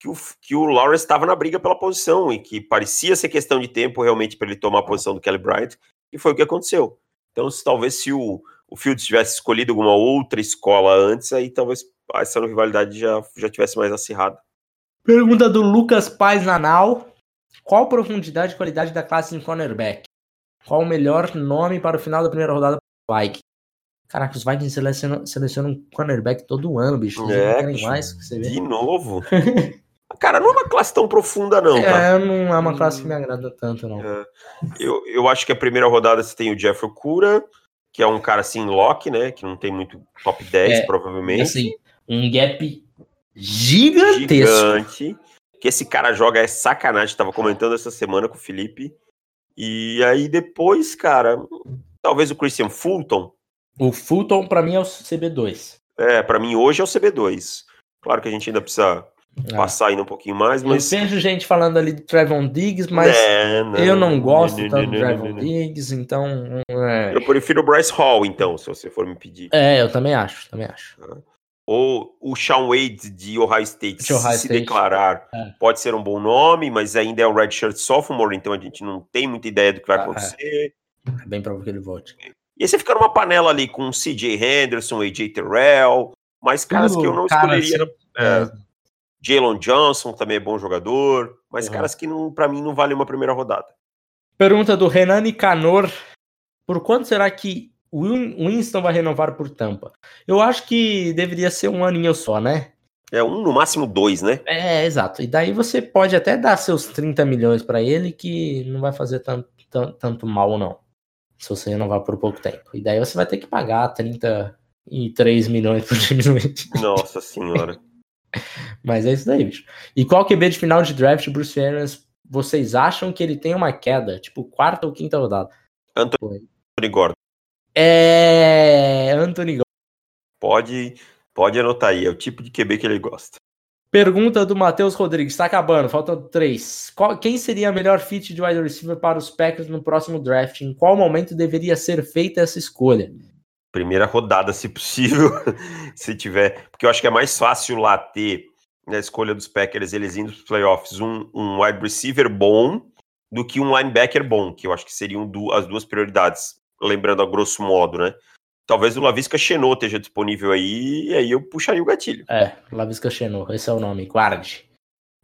que o, que o Lawrence estava na briga pela posição e que parecia ser questão de tempo realmente para ele tomar a posição do Kelly Bryant, e foi o que aconteceu. Então, se, talvez se o, o Fields tivesse escolhido alguma outra escola antes, aí talvez essa rivalidade já, já tivesse mais acirrada. Pergunta do Lucas Paz Nanal. Qual profundidade e qualidade da classe de cornerback? Qual o melhor nome para o final da primeira rodada para o Vikings? Caraca, os Vikings selecionam, selecionam um cornerback todo ano, bicho. É, querem bicho. mais que você vê. De novo. Cara, não é uma classe tão profunda, não, tá? É, não é uma classe que me agrada tanto, não. É. Eu, eu acho que a primeira rodada você tem o Jeff Okura, que é um cara assim, lock, né? Que não tem muito top 10, É, provavelmente. Assim, um gap gigantesco. Gigante. Que esse cara joga é sacanagem. Tava comentando essa semana com o Felipe. E aí depois, cara, talvez o Christian Fulton. O Fulton, pra mim, é o CB2. É, pra mim hoje é o CB2. Claro que a gente ainda precisa É. passar ainda um pouquinho mais, Eu mas. vejo gente falando ali do Trevon Diggs, mas É, eu não gosto não, tanto não, do não, Trevon não, não. Diggs, então. É, Eu prefiro o Bryce Hall, então, se você for me pedir. é, eu também acho, também acho. Ou o Sean Wade de Ohio State, De Ohio se State. declarar, É. pode ser um bom nome, mas ainda é o redshirt sophomore, então a gente não tem muita ideia do que vai Ah, é. acontecer. É bem provável que ele volte. E aí você fica numa panela ali com CJ Henderson, AJ Terrell, mas caras que eu não Cara, escolheria. assim, É, é, Jalen Johnson também é bom jogador, mas Uhum. caras que não, para mim não valem uma primeira rodada. Pergunta do Renan Nicanor. Por quanto será que Winston vai renovar por Tampa? Eu acho que deveria ser um aninho só, né? É um, no máximo dois, né? É, exato. E daí você pode até dar seus 30 milhões pra ele, que não vai fazer tanto, tan- tanto mal, não. Se você renovar por pouco tempo. E daí você vai ter que pagar 33 milhões por diminuir. Nossa senhora. Mas é isso daí, bicho. E qual QB de final de draft, Bruce Arians, vocês acham que ele tem uma queda? Tipo, quarta ou quinta rodada? Anthony Gordon. É. Anthony. Pode, pode anotar aí, é o tipo de QB que ele gosta. Pergunta do Matheus Rodrigues. Tá acabando, faltam três. Qual- quem seria a melhor fit de wide receiver para os Packers no próximo draft? Em qual momento deveria ser feita essa escolha? Primeira rodada, se possível, se tiver. Porque eu acho que é mais fácil lá ter, na escolha dos Packers, eles indo para os playoffs, um, um wide receiver bom do que um linebacker bom, que eu acho que seriam du- as duas prioridades, lembrando a grosso modo, né? Talvez o Lavisca Chenot esteja disponível aí, e aí eu puxaria o gatilho. É, Lavisca Chenot, esse é o nome, guarde.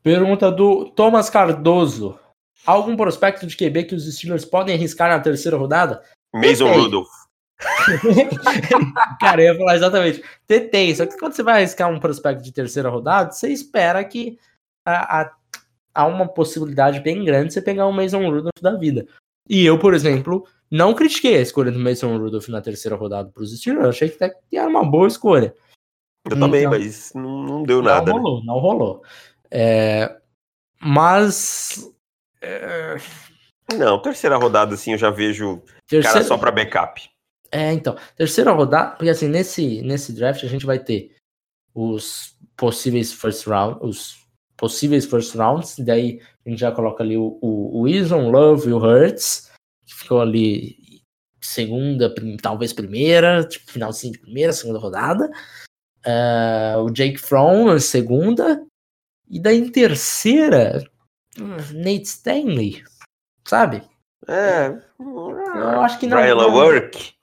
Pergunta do Thomas Cardoso. Algum prospecto de QB que os Steelers podem arriscar na terceira rodada? Mason. Rudolph. Cara, eu ia falar exatamente. Tem, só que quando você vai arriscar um prospecto de terceira rodada, você espera que há uma possibilidade bem grande de você pegar um Mason Rudolph da vida. E eu, por exemplo, não critiquei a escolha do Mason Rudolph na terceira rodada para os Steelers. Eu achei que até que era uma boa escolha. Eu também, Então. mas não, não deu Não nada. né? rolou, não rolou. É, mas. É, Não, terceira rodada, assim, eu já vejo cara terceira, só pra backup. é, então, terceira rodada, porque assim, nesse, nesse draft a gente vai ter os possíveis first round, os possíveis first rounds, daí a gente já coloca ali o, o, o o Love e o Hurts, que ficou ali segunda, prim- talvez primeira, tipo, finalzinho de primeira, segunda rodada. É, o Jake Fromm segunda. E daí em terceira, hum, Nate Stanley, sabe? É. Eu acho que não. Brian não. Work.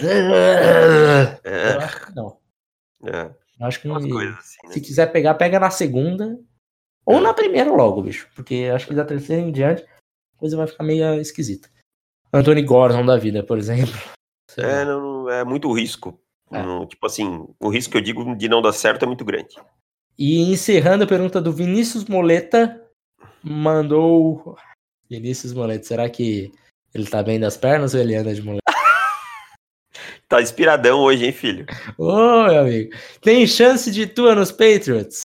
Eu É, acho que não. é, Eu acho que coisas assim, né? se quiser pegar, pega na segunda. Ou na primeira logo, bicho. Porque acho que da terceira em diante a coisa vai ficar meio esquisita. Anthony Gordon da vida, por exemplo. É, não, é muito risco. É. Não, tipo assim, o risco que eu digo de não dar certo é muito grande. E encerrando a pergunta do Vinícius Moleta, mandou. Vinícius Moleta, será que ele tá bem das pernas ou ele anda de muleta? Tá inspiradão hoje, hein, filho? Ô, meu amigo. Tem chance de tua nos Patriots?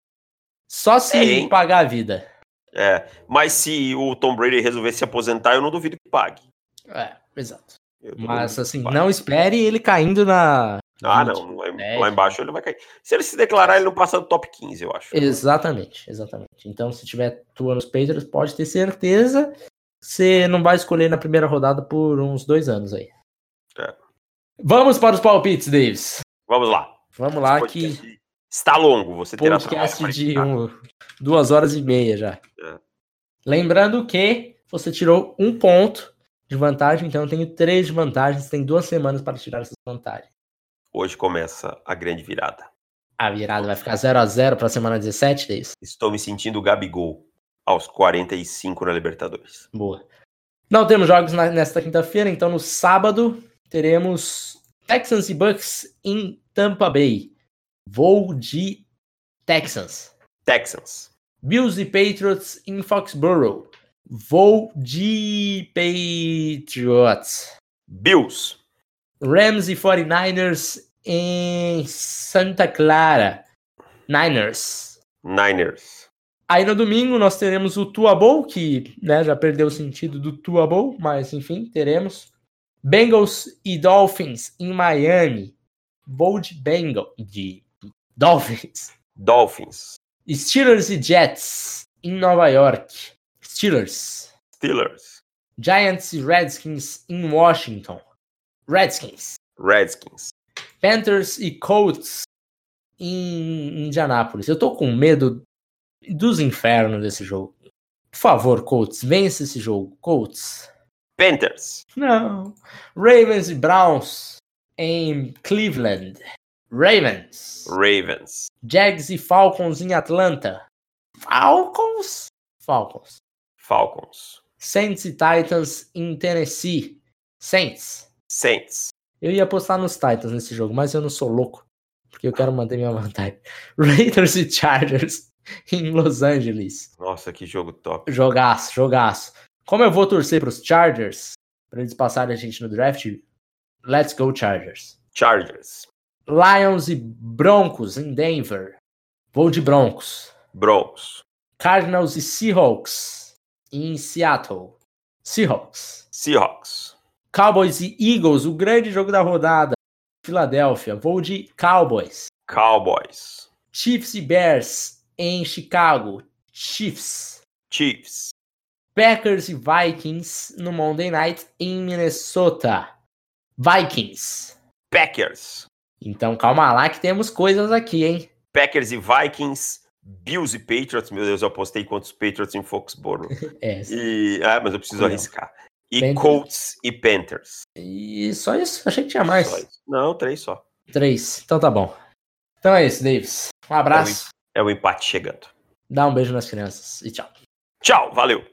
Só se Tem. pagar a vida. É, mas se o Tom Brady resolver se aposentar, eu não duvido que pague. É, exato. Mas assim, não espere ele caindo na. Ah, 20. não. Lá, lá embaixo ele vai cair. Se ele se declarar, ele não passa do top 15, eu acho. Exatamente, exatamente. Então, se tiver tua nos Patriots, pode ter certeza você não vai escolher na primeira rodada por uns dois anos aí. É. Vamos para os palpites, Davis. Vamos lá. Vamos lá, Esse que Está longo, você terá podcast de um- duas horas e meia já. É. Lembrando que você tirou um ponto de vantagem, então eu tenho três. Você tem duas semanas para tirar essas vantagens. Hoje começa a grande virada. A virada vai ficar 0 a 0 para a semana 17, Davis? Estou me sentindo Gabigol aos 45 na Libertadores. Boa. Não temos jogos na- nesta quinta-feira, então no sábado teremos Texans e Bucks em Tampa Bay. Voo de Texans. Texans. Bills e Patriots em Foxborough. Voo de Patriots. Bills. Rams e 49ers em Santa Clara. Niners. Niners. Aí no domingo nós teremos o Tua Bowl, que né, já perdeu o sentido do Tua Bowl, mas enfim, teremos. Bengals e Dolphins em Miami. Bowl de Bengal, de Dolphins. Dolphins. Steelers e Jets em Nova York. Steelers. Steelers. Giants e Redskins em Washington. Redskins. Redskins. Panthers e Colts em Indianápolis. Eu tô com medo dos infernos desse jogo. Por favor, Colts, vence esse jogo. Colts. Panthers. Não. Ravens e Browns em Cleveland. Ravens. Ravens. Jags e Falcons em Atlanta. Falcons? Falcons. Falcons. Saints e Titans em Tennessee. Saints. Saints. Eu ia apostar nos Titans nesse jogo, mas eu não sou louco. Porque eu quero manter minha vantagem. Raiders e Chargers em Los Angeles. Nossa, que jogo top. Jogaço, jogaço. Como eu vou torcer para os Chargers, para eles passarem a gente no draft, let's go Chargers. Chargers. Lions e Broncos em Denver. Vou de Broncos. Broncos. Cardinals e Seahawks em Seattle. Seahawks. Seahawks. Cowboys e Eagles, o grande jogo da rodada. Filadélfia. Vou de Cowboys. Cowboys. Chiefs e Bears em Chicago. Chiefs. Chiefs. Packers e Vikings no Monday Night em Minnesota. Vikings. Packers. Então calma lá que temos coisas aqui, hein? Packers e Vikings. Bills e Patriots. Meu Deus, eu apostei contra os Patriots em Foxborough. É. E, ah, mas eu preciso Não. arriscar. E Panthers. Colts e Panthers. E só isso? Achei que tinha mais. Não, três só. Três. Então tá bom. Então é isso, Davis. Um abraço. É o empate chegando. Dá um beijo nas crianças e tchau. Tchau, valeu.